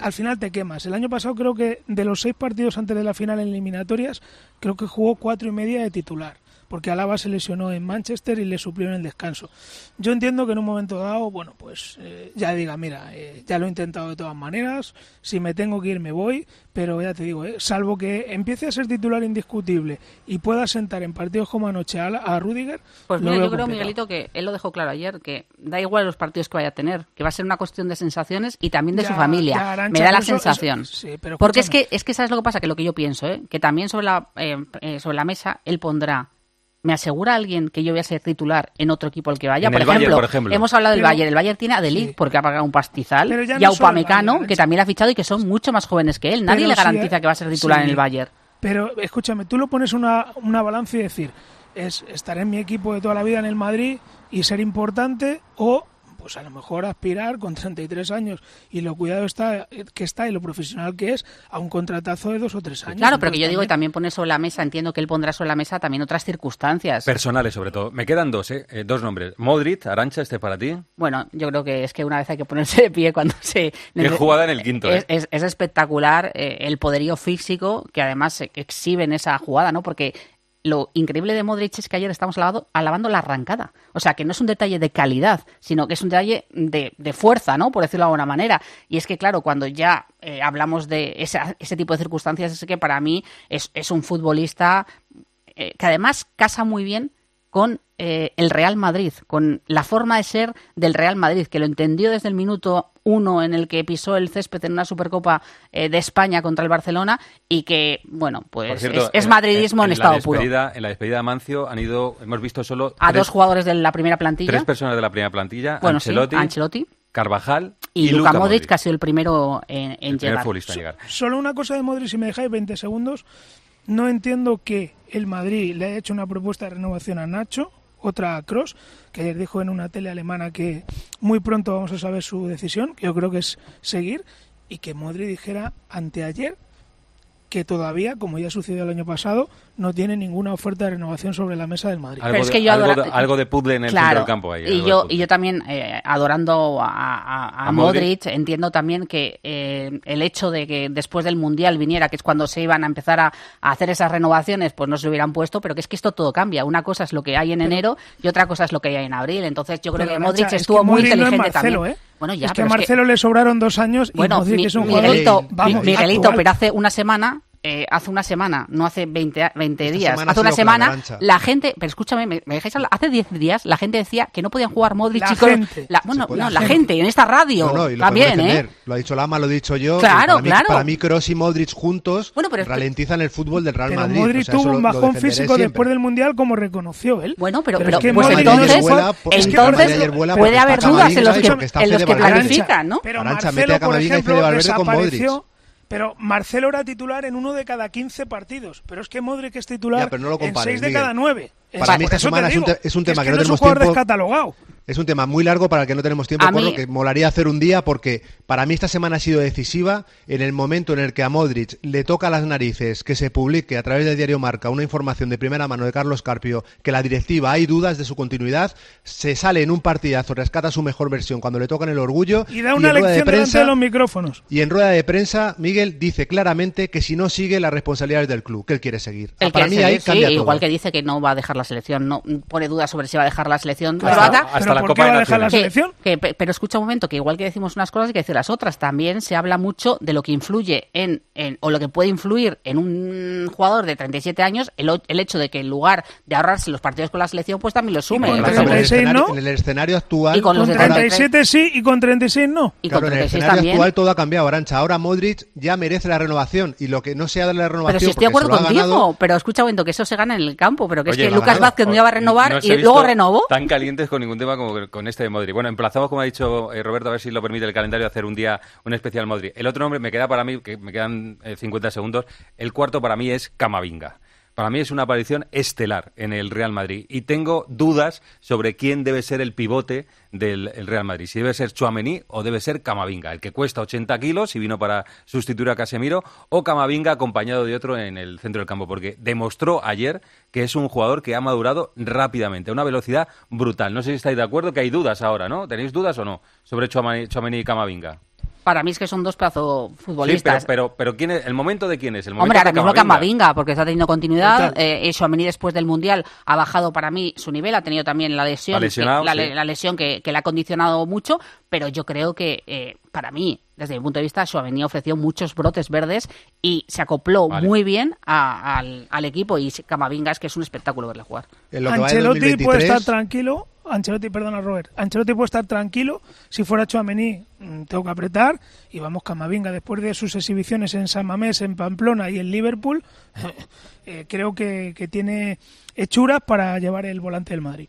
al final te quemas. El año pasado creo que de los seis partidos antes de la final eliminatorias, creo que jugó cuatro y media de titular, porque Alaba se lesionó en Manchester y le suplió en el descanso. Yo entiendo que en un momento dado, bueno, pues eh, ya diga, mira, eh, ya lo he intentado de todas maneras, si me tengo que ir me voy, pero ya te digo, eh, salvo que empiece a ser titular indiscutible y pueda sentar en partidos como anoche a, a Rudiger, Pues mira, yo creo, complicado. Miguelito, que él lo dejó claro ayer, que da igual los partidos que vaya a tener, que va a ser una cuestión de sensaciones y también de Ya, su familia. ya, Me da la eso- sensación. eso- sí, pero Porque es que, es que sabes lo que pasa, que lo que yo pienso, ¿eh? que también sobre la, eh, sobre la mesa él pondrá. ¿Me asegura alguien que yo voy a ser titular en otro equipo al que vaya? Por, Bayern, ejemplo, por ejemplo. hemos hablado del Pero- Bayern. El Bayern tiene a Delic porque ha pagado un pastizal y a Upamecano, Bayern, que también ha fichado y que son mucho más jóvenes que él. Nadie Pero le si- garantiza que va a ser titular sí. en el Bayern. Pero escúchame, tú lo pones una, una balanza y decir, es estar en mi equipo de toda la vida en el Madrid y ser importante o pues a lo mejor aspirar con 33 años y lo cuidado está que está y lo profesional que es a un contratazo de dos o tres años. Claro, pero que yo digo que también- pone sobre la mesa, entiendo que él pondrá sobre la mesa también otras circunstancias. Personales, sobre todo. Me quedan dos, ¿eh? Eh, dos nombres. Modric, Arancha, este para ti. Bueno, yo creo que es que una vez hay que ponerse de pie cuando se... Qué jugada en el quinto, Es, ¿eh? es- es espectacular eh, el poderío físico que además se exhibe en esa jugada, ¿no? Porque lo increíble de Modric es que ayer estamos alabando, la arrancada. O sea, que no es un detalle de calidad, sino que es un detalle de, fuerza, ¿no? Por decirlo de alguna manera. Y es que, claro, cuando ya eh, hablamos de ese tipo de circunstancias, es que para mí es, es un futbolista eh, que además casa muy bien con eh, el Real Madrid, con la forma de ser del Real Madrid, que lo entendió desde el minuto uno en el que pisó el césped en una Supercopa eh, de España contra el Barcelona y que, bueno, pues cierto, es, es en- madridismo en, estado puro. En la despedida de Mancio han ido, hemos visto solo A tres, dos jugadores de la primera plantilla. tres personas de la primera plantilla. Bueno, sí, Ancelotti, Ancelotti. Carvajal y, y, Luka Luka Modric, que ha sido el primero en, en el primer llegar. en llegar. Solo una cosa de Modric, si me dejáis 20 segundos. No entiendo que el Madrid le haya hecho una propuesta de renovación a Nacho, otra Cross, que ayer dijo en una tele alemana que muy pronto vamos a saber su decisión, que yo creo que es seguir, y que Modric dijera anteayer que todavía, como ya sucedió el año pasado, no tiene ninguna oferta de renovación sobre la mesa del Madrid. Algo, Pero es de, que yo algo, adora- de, algo de puzzle en el Claro, centro del campo ahí. y yo, y yo también, eh, adorando a, a- a A Modric, entiendo también que eh, el hecho de que después del Mundial viniera, que es cuando se iban a empezar a, a hacer esas renovaciones, pues no se lo hubieran puesto, pero que es que esto todo cambia. Una cosa es lo que hay en enero y otra cosa es lo que hay en abril. Entonces yo creo Pero, que Modric es estuvo que muy Modric no es inteligente Marcelo, también. ¿eh? Bueno, ya, es que a pero Marcelo le sobraron dos años y bueno, Modric mi- es un jugador Miguelito, vamos, Miguelito, actual. pero hace una semana, eh, hace una semana, no hace 20, a- 20 Esta días, semana hace ha una semana, la gente, pero escúchame, me, me dejáis hablar, hace 10 días la gente decía que no podían jugar Modric La gente. La- bueno, puede- no, la gente. gente, en esta radio No, no, y lo también, ¿eh? Lo ha dicho Lama, lo he dicho yo. Claro, para mí, claro. Para mí, Kroos y Modric juntos Bueno, pero que- ralentizan el fútbol del Real Pero Madrid. Modric O sea, eso tuvo un bajón físico siempre. después del Mundial, como reconoció él. Bueno, pero, Pero pero, es que pues entonces, vuela, pues, vuela puede porque haber dudas en los que, que planifican, ¿no? Pero Marcelo, mete a por ejemplo, Fede Valverde con desapareció. Pero Marcelo era titular en uno de cada 15 partidos. Pero es que Modric es titular Ya, pero no lo en compares, 6 de Miguel. cada 9. Para mí esta semana es un, te- es un tema que, no es un tenemos jugador tiempo. descatalogado. Es un tema muy largo para el que no tenemos tiempo, A mí- Corro, que molaría hacer un día porque para mí esta semana ha sido decisiva en el momento en el que a Modric le toca las narices que se publique a través del diario Marca una información de primera mano de Carlos Carpio que la directiva hay dudas de su continuidad, se sale en un partidazo, rescata su mejor versión cuando le tocan el orgullo Y da una de lección delante prensa de los micrófonos. y en rueda de prensa Miguel dice claramente que si no sigue las responsabilidades del club, que él quiere seguir. El para que mí se- ahí sí, cambia todo. igual que dice que no va a dejar la selección, no pone dudas sobre si va a dejar la selección Hasta- croata. hasta ¿Pero la por Copa qué de va a dejar la selección? Que- pe- pero escucha un momento, que igual que decimos unas cosas hay que decir las otras. También se habla mucho de lo que influye en, en- o lo que puede influir en un jugador de 37 años, el, o- el hecho de que en lugar de ahorrarse los partidos con la selección, pues también lo sume. con En el. 36 no. en el escenario actual, Y con Con de ahora- 37 sí y con 36 no. Y Claro, con en el 36 escenario también. actual todo ha cambiado, Arancha. Ahora Modric ya merece la renovación y lo que no sea darle la renovación Pero si estoy de acuerdo contigo, ganado- pero escucha un momento que eso se gana en el campo, pero que Oye, es que lo Lucas. Vázquez no iba a renovar No y luego renovó. Tan calientes con ningún tema como con este de Modric. Bueno, emplazamos, como ha dicho eh, Roberto, a ver si lo permite el calendario, hacer un día un especial Modric. El otro nombre me queda para mí, que me quedan eh, 50 segundos, el cuarto para mí es Camavinga. Para mí es una aparición estelar en el Real Madrid y tengo dudas sobre quién debe ser el pivote del el Real Madrid. Si debe ser Chuamení o debe ser Camavinga, el que cuesta 80 kilos y vino para sustituir a Casemiro, o Camavinga acompañado de otro en el centro del campo, porque demostró ayer que es un jugador que ha madurado rápidamente, a una velocidad brutal. No sé si estáis de acuerdo, que hay dudas ahora, ¿no? ¿Tenéis dudas o no sobre Chuamení, y Camavinga? Para mí es que son dos pedazos Sí, pero, futbolistas. pero, pero ¿quién es, ¿el momento de quién es? El momento Hombre, ahora mismo Camavinga. Porque está teniendo continuidad. Eh, Tchouaméni después del Mundial ha bajado para mí su nivel, ha tenido también la lesión, que, la, sí. le- la lesión que, que le ha condicionado mucho, pero yo creo que eh, para mí, desde mi punto de vista, Tchouaméni ofreció muchos brotes verdes y se acopló Vale. muy bien a- al, al equipo y Camavinga es que es un espectáculo verle jugar. En lo que va de Ancelotti puede 2023, estar tranquilo. Ancelotti, perdona Robert. Ancelotti puede estar tranquilo. Si fuera Chuamení, mm, tengo que apretar. Y vamos, Camavinga, después de sus exhibiciones en San Mamés, en Pamplona y en Liverpool, eh, creo que tiene hechuras para llevar el volante del Madrid.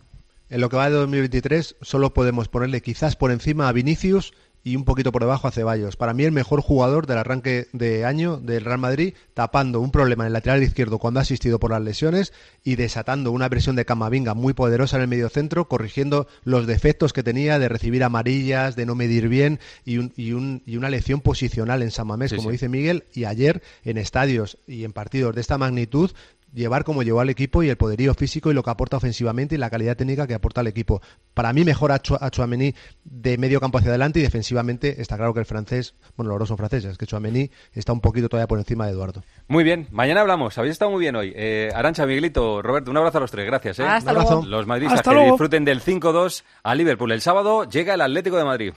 En lo que va de 2023 solo podemos ponerle quizás por encima a Vinicius y un poquito por debajo a Ceballos. Para mí el mejor jugador del arranque de año del Real Madrid, tapando un problema en el lateral izquierdo cuando ha asistido por las lesiones y desatando una versión de Camavinga muy poderosa en el mediocentro, corrigiendo los defectos que tenía de recibir amarillas, de no medir bien y, un- y un- y una lección posicional en San Mamés, Sí, como sí. dice Miguel, y ayer en estadios y en partidos de esta magnitud llevar como llevó al equipo y el poderío físico y lo que aporta ofensivamente y la calidad técnica que aporta al equipo. Para mí mejor a, Chouameni de medio campo hacia adelante y defensivamente está claro que el francés, bueno, los dos son franceses, que Chouameni está un poquito todavía por encima de Eduardo. Muy bien, mañana hablamos. Habéis estado muy bien hoy. Eh, Arancha, Miguelito, Roberto, un abrazo a los tres. Gracias. ¿eh? Hasta Un abrazo. luego. Los madridistas Hasta que luego. disfruten del 5-2 a Liverpool. El sábado llega el Atlético de Madrid.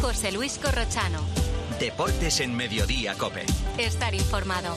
José Luis Corrochano. Deportes en Mediodía, Cope. Estar informado.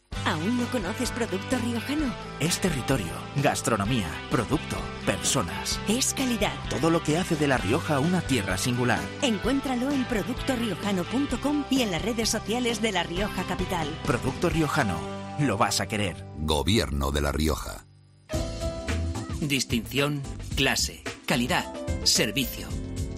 ¿Aún no conoces Producto Riojano? Es territorio, gastronomía, producto, personas. Es calidad. Todo lo que hace de La Rioja una tierra singular. Encuéntralo en productoriojano.com y en las redes sociales de La Rioja Capital. Producto Riojano. Lo vas a querer. Gobierno de La Rioja. Distinción, clase, calidad, servicio.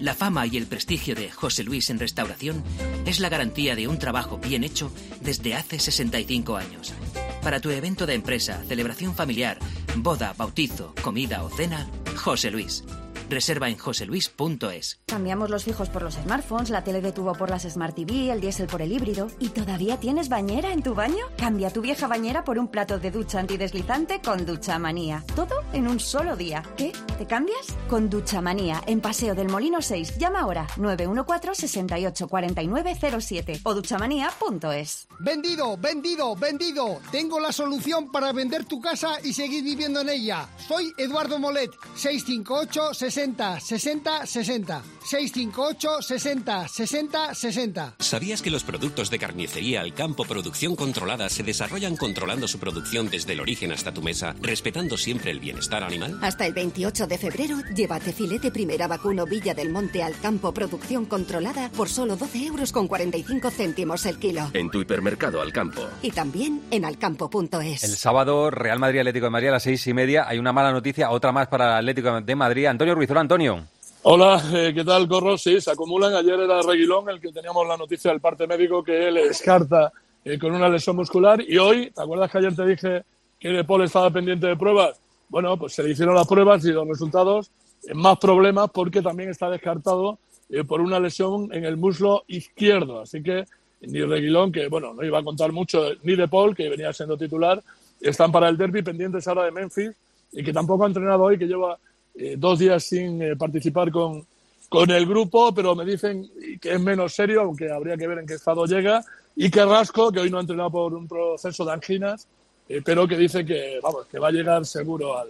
La fama y el prestigio de José Luis en restauración es la garantía de un trabajo bien hecho desde hace 65 años. Para tu evento de empresa, celebración familiar, boda, bautizo, comida o cena, José Luis. Reserva en joseluis.es. Cambiamos los fijos por los smartphones, la tele de tubo por las Smart TV, el diésel por el híbrido. ¿Y todavía tienes bañera en tu baño? Cambia tu vieja bañera por un plato de ducha antideslizante con Ducha Manía. Todo en un solo día. ¿Qué? ¿Te cambias? Con Ducha Manía, en Paseo del Molino 6. Llama ahora 914-684907 o duchamanía.es. Vendido, vendido, vendido. Tengo la solución para vender tu casa y seguir viviendo en ella. Soy Eduardo Molet, 658 60 60 60. 658 60 60 60. ¿Sabías que los productos de carnicería al campo producción controlada se desarrollan controlando su producción desde el origen hasta tu mesa, respetando siempre el bienestar animal? Hasta el 28 de febrero, llévate filete primera vacuno Villa del Monte al campo producción controlada por solo 12 euros con 45 céntimos el kilo. En tu hipermercado al campo. Y también en alcampo.es. El sábado, Real Madrid Atlético de Madrid a las seis y media. Hay una mala noticia, otra más para el Atlético de Madrid. Antonio Ruiz, hola Antonio. Hola, eh, ¿qué tal, Corro? Sí, se acumulan. Ayer era Reguilón el que teníamos la noticia del parte médico que él descarta eh, con una lesión muscular. Y hoy, ¿te acuerdas que ayer te dije que De Paul estaba pendiente de pruebas? Bueno, pues se le hicieron las pruebas y los resultados, eh, más problemas porque también está descartado por una lesión en el muslo izquierdo. Así que ni Reguilón, que bueno, no iba a contar mucho, ni De Paul, que venía siendo titular, están para el derby pendientes ahora de Memphis y que tampoco ha entrenado hoy, que lleva eh, dos días sin eh, participar con, con el grupo, pero me dicen que es menos serio, aunque habría que ver en qué estado llega, y que Rasco, que hoy no ha entrenado por un proceso de anginas, eh, pero que dice que, vamos, que va a llegar seguro al,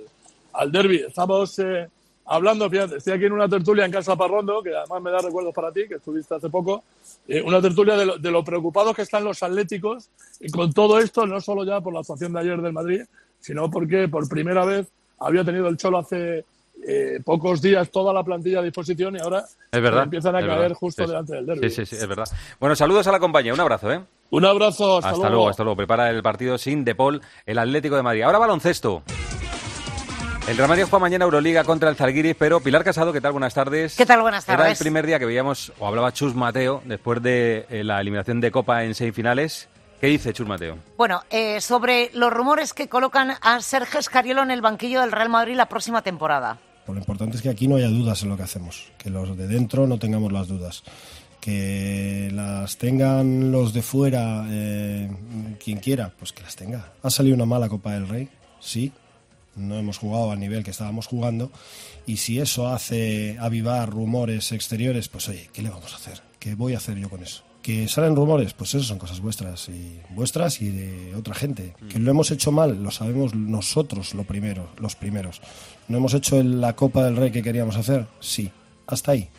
al derby. Estamos eh, hablando, fíjate, estoy aquí en una tertulia en Casa Parrondo, que además me da recuerdos para ti, que estuviste hace poco, eh, una tertulia de lo, de lo preocupados que están los atléticos y con todo esto, no solo ya por la actuación de ayer del Madrid, sino porque por primera vez había tenido el Cholo hace eh, pocos días toda la plantilla a disposición y ahora Es verdad. empiezan a es caer verdad. justo Sí, delante del derbi. Sí, sí, sí, es verdad. Bueno, saludos a la compañía. Un abrazo, ¿eh? Un abrazo, hasta, Hasta luego, hasta luego. Prepara el partido sin De Paul, el Atlético de Madrid. Ahora baloncesto. El Real Madrid juega mañana Euroliga contra el Zalgiris, pero Pilar Casado, ¿qué tal? Buenas tardes. ¿Qué tal? Buenas Era el tardes. primer día que veíamos, o hablaba Chus Mateo, después de eh, la eliminación de Copa en semifinales. ¿Qué dice Chus Mateo? Bueno, eh, sobre los rumores que colocan a Sergio Escariolo en el banquillo del Real Madrid la próxima temporada. Lo importante es que aquí no haya dudas en lo que hacemos, que los de dentro no tengamos las dudas, que las tengan los de fuera, eh, quien quiera, pues que las tenga. ¿Ha salido una mala Copa del Rey? Sí, no hemos jugado al nivel que estábamos jugando y si eso hace avivar rumores exteriores, pues oye, ¿qué le vamos a hacer? ¿Qué voy a hacer yo con eso? Que salen rumores, pues eso son cosas vuestras y vuestras y de otra gente. Que lo hemos hecho mal, lo sabemos nosotros lo primero, los primeros. ¿No hemos hecho la Copa del Rey que queríamos hacer? Sí. Hasta ahí.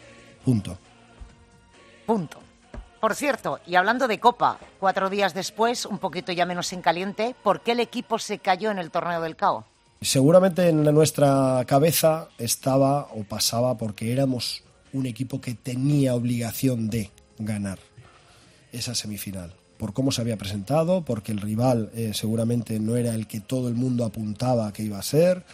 Punto. Punto. Por cierto, y hablando de Copa, cuatro días después, un poquito ya menos en caliente, ¿por qué el equipo se cayó en el torneo del CAO? Seguramente en nuestra cabeza estaba o pasaba porque éramos un equipo que tenía obligación de ganar esa semifinal. Por cómo se había presentado, porque el rival eh, seguramente no era el que todo el mundo apuntaba que iba a ser,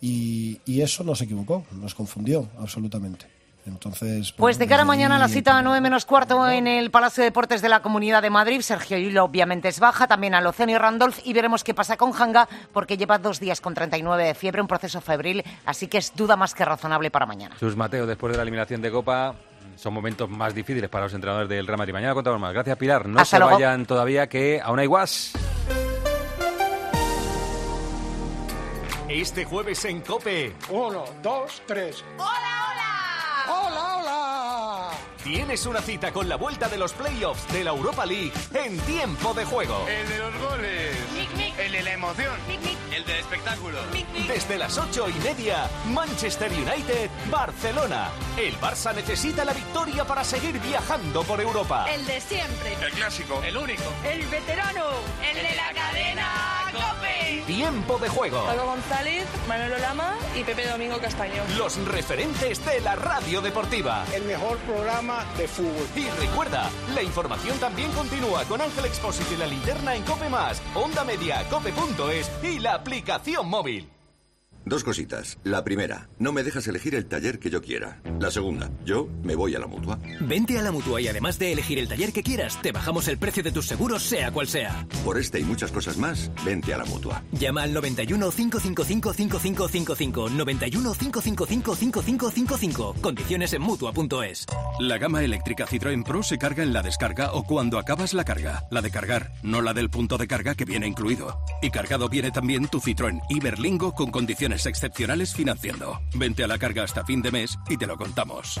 y, y eso nos equivocó, nos confundió absolutamente. Entonces, Pues de cara a mañana a la cita a 9 menos cuarto en el Palacio de Deportes de la Comunidad de Madrid, Sergio Hilo obviamente es baja, también a Locenio Randolph y veremos qué pasa con Hanga porque lleva dos días con 39 de fiebre, un proceso febril, así que es duda más que razonable para mañana. Chus Mateo, después de la eliminación de Copa, son momentos más difíciles para los entrenadores del Real Madrid. Mañana contamos más. Gracias, Pilar. No Hasta se luego. vayan todavía, que aún hay guas. Este jueves en Cope. Uno, dos, tres. ¡Hola, hola! ¡Hola, hola! Tienes una cita con la vuelta de los playoffs de la Europa League en tiempo de juego. El de los goles. El de la emoción. El del espectáculo. Desde las ocho y media, Manchester United, Barcelona. El Barça necesita la victoria para seguir viajando por Europa. El de siempre. El clásico. El único. El veterano. El de la cadena Cope. Tiempo de juego. Paco González, Manolo Lama y Pepe Domingo Castaño. Los referentes de la radio deportiva. El mejor programa de fútbol. Y recuerda, la información también continúa con Ángel Expósito y la linterna en Cope Más, Onda Media, Cope.es y la aplicación móvil. Dos cositas. La primera, no me dejas elegir el taller que yo quiera. La segunda, yo me voy a la mutua. Vente a la mutua y además de elegir el taller que quieras, te bajamos el precio de tus seguros, sea cual sea. Por este y muchas cosas más, vente a la mutua. Llama al 91 555 5555. 91 555 5555. Condiciones en mutua.es. La gama eléctrica Citroën Pro se carga en la descarga o cuando acabas la carga. La de cargar, no la del punto de carga que viene incluido. Y cargado viene también tu Citroën Iberlingo con condiciones excepcionales financiando. Vente a la carga hasta fin de mes y te lo contamos.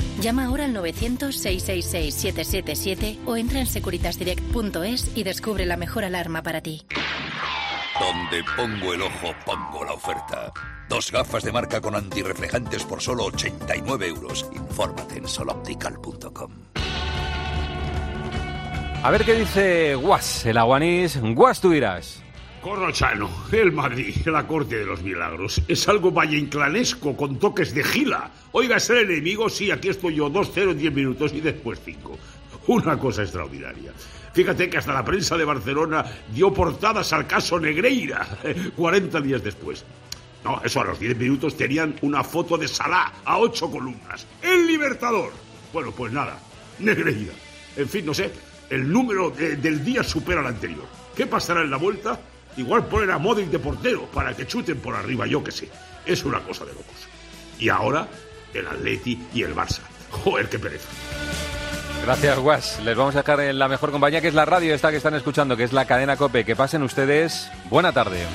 Llama ahora al 900-666-777 o entra en securitasdirect.es y descubre la mejor alarma para ti. Donde pongo el ojo, pongo la oferta. Dos gafas de marca con antirreflejantes por solo 89 euros. Infórmate en soloptical.com. A ver qué dice Guas, el aguanís. Guas, tú dirás. Corrochano, el Madrid, la corte de los milagros. Es algo valleinclanesco con toques de gila. Oiga, ser enemigo, sí, aquí estoy yo, 2-0 en 10 minutos y después 5. Una cosa extraordinaria. Fíjate que hasta la prensa de Barcelona dio portadas al caso Negreira 40 días después. No, eso a los 10 minutos tenían una foto de Salah a 8 columnas. ¡El Libertador! Bueno, pues nada, Negreira. En fin, no sé, el número de- del día supera al anterior. ¿Qué pasará en la vuelta? Igual poner a Modric de portero para que chuten por arriba, yo que sé. Es una cosa de locos. Y ahora, el Atleti y el Barça. Joder, qué pereza. Gracias, Guas. Les vamos a dejar en la mejor compañía, que es la radio esta que están escuchando, que es la cadena COPE. Que pasen ustedes buena tarde.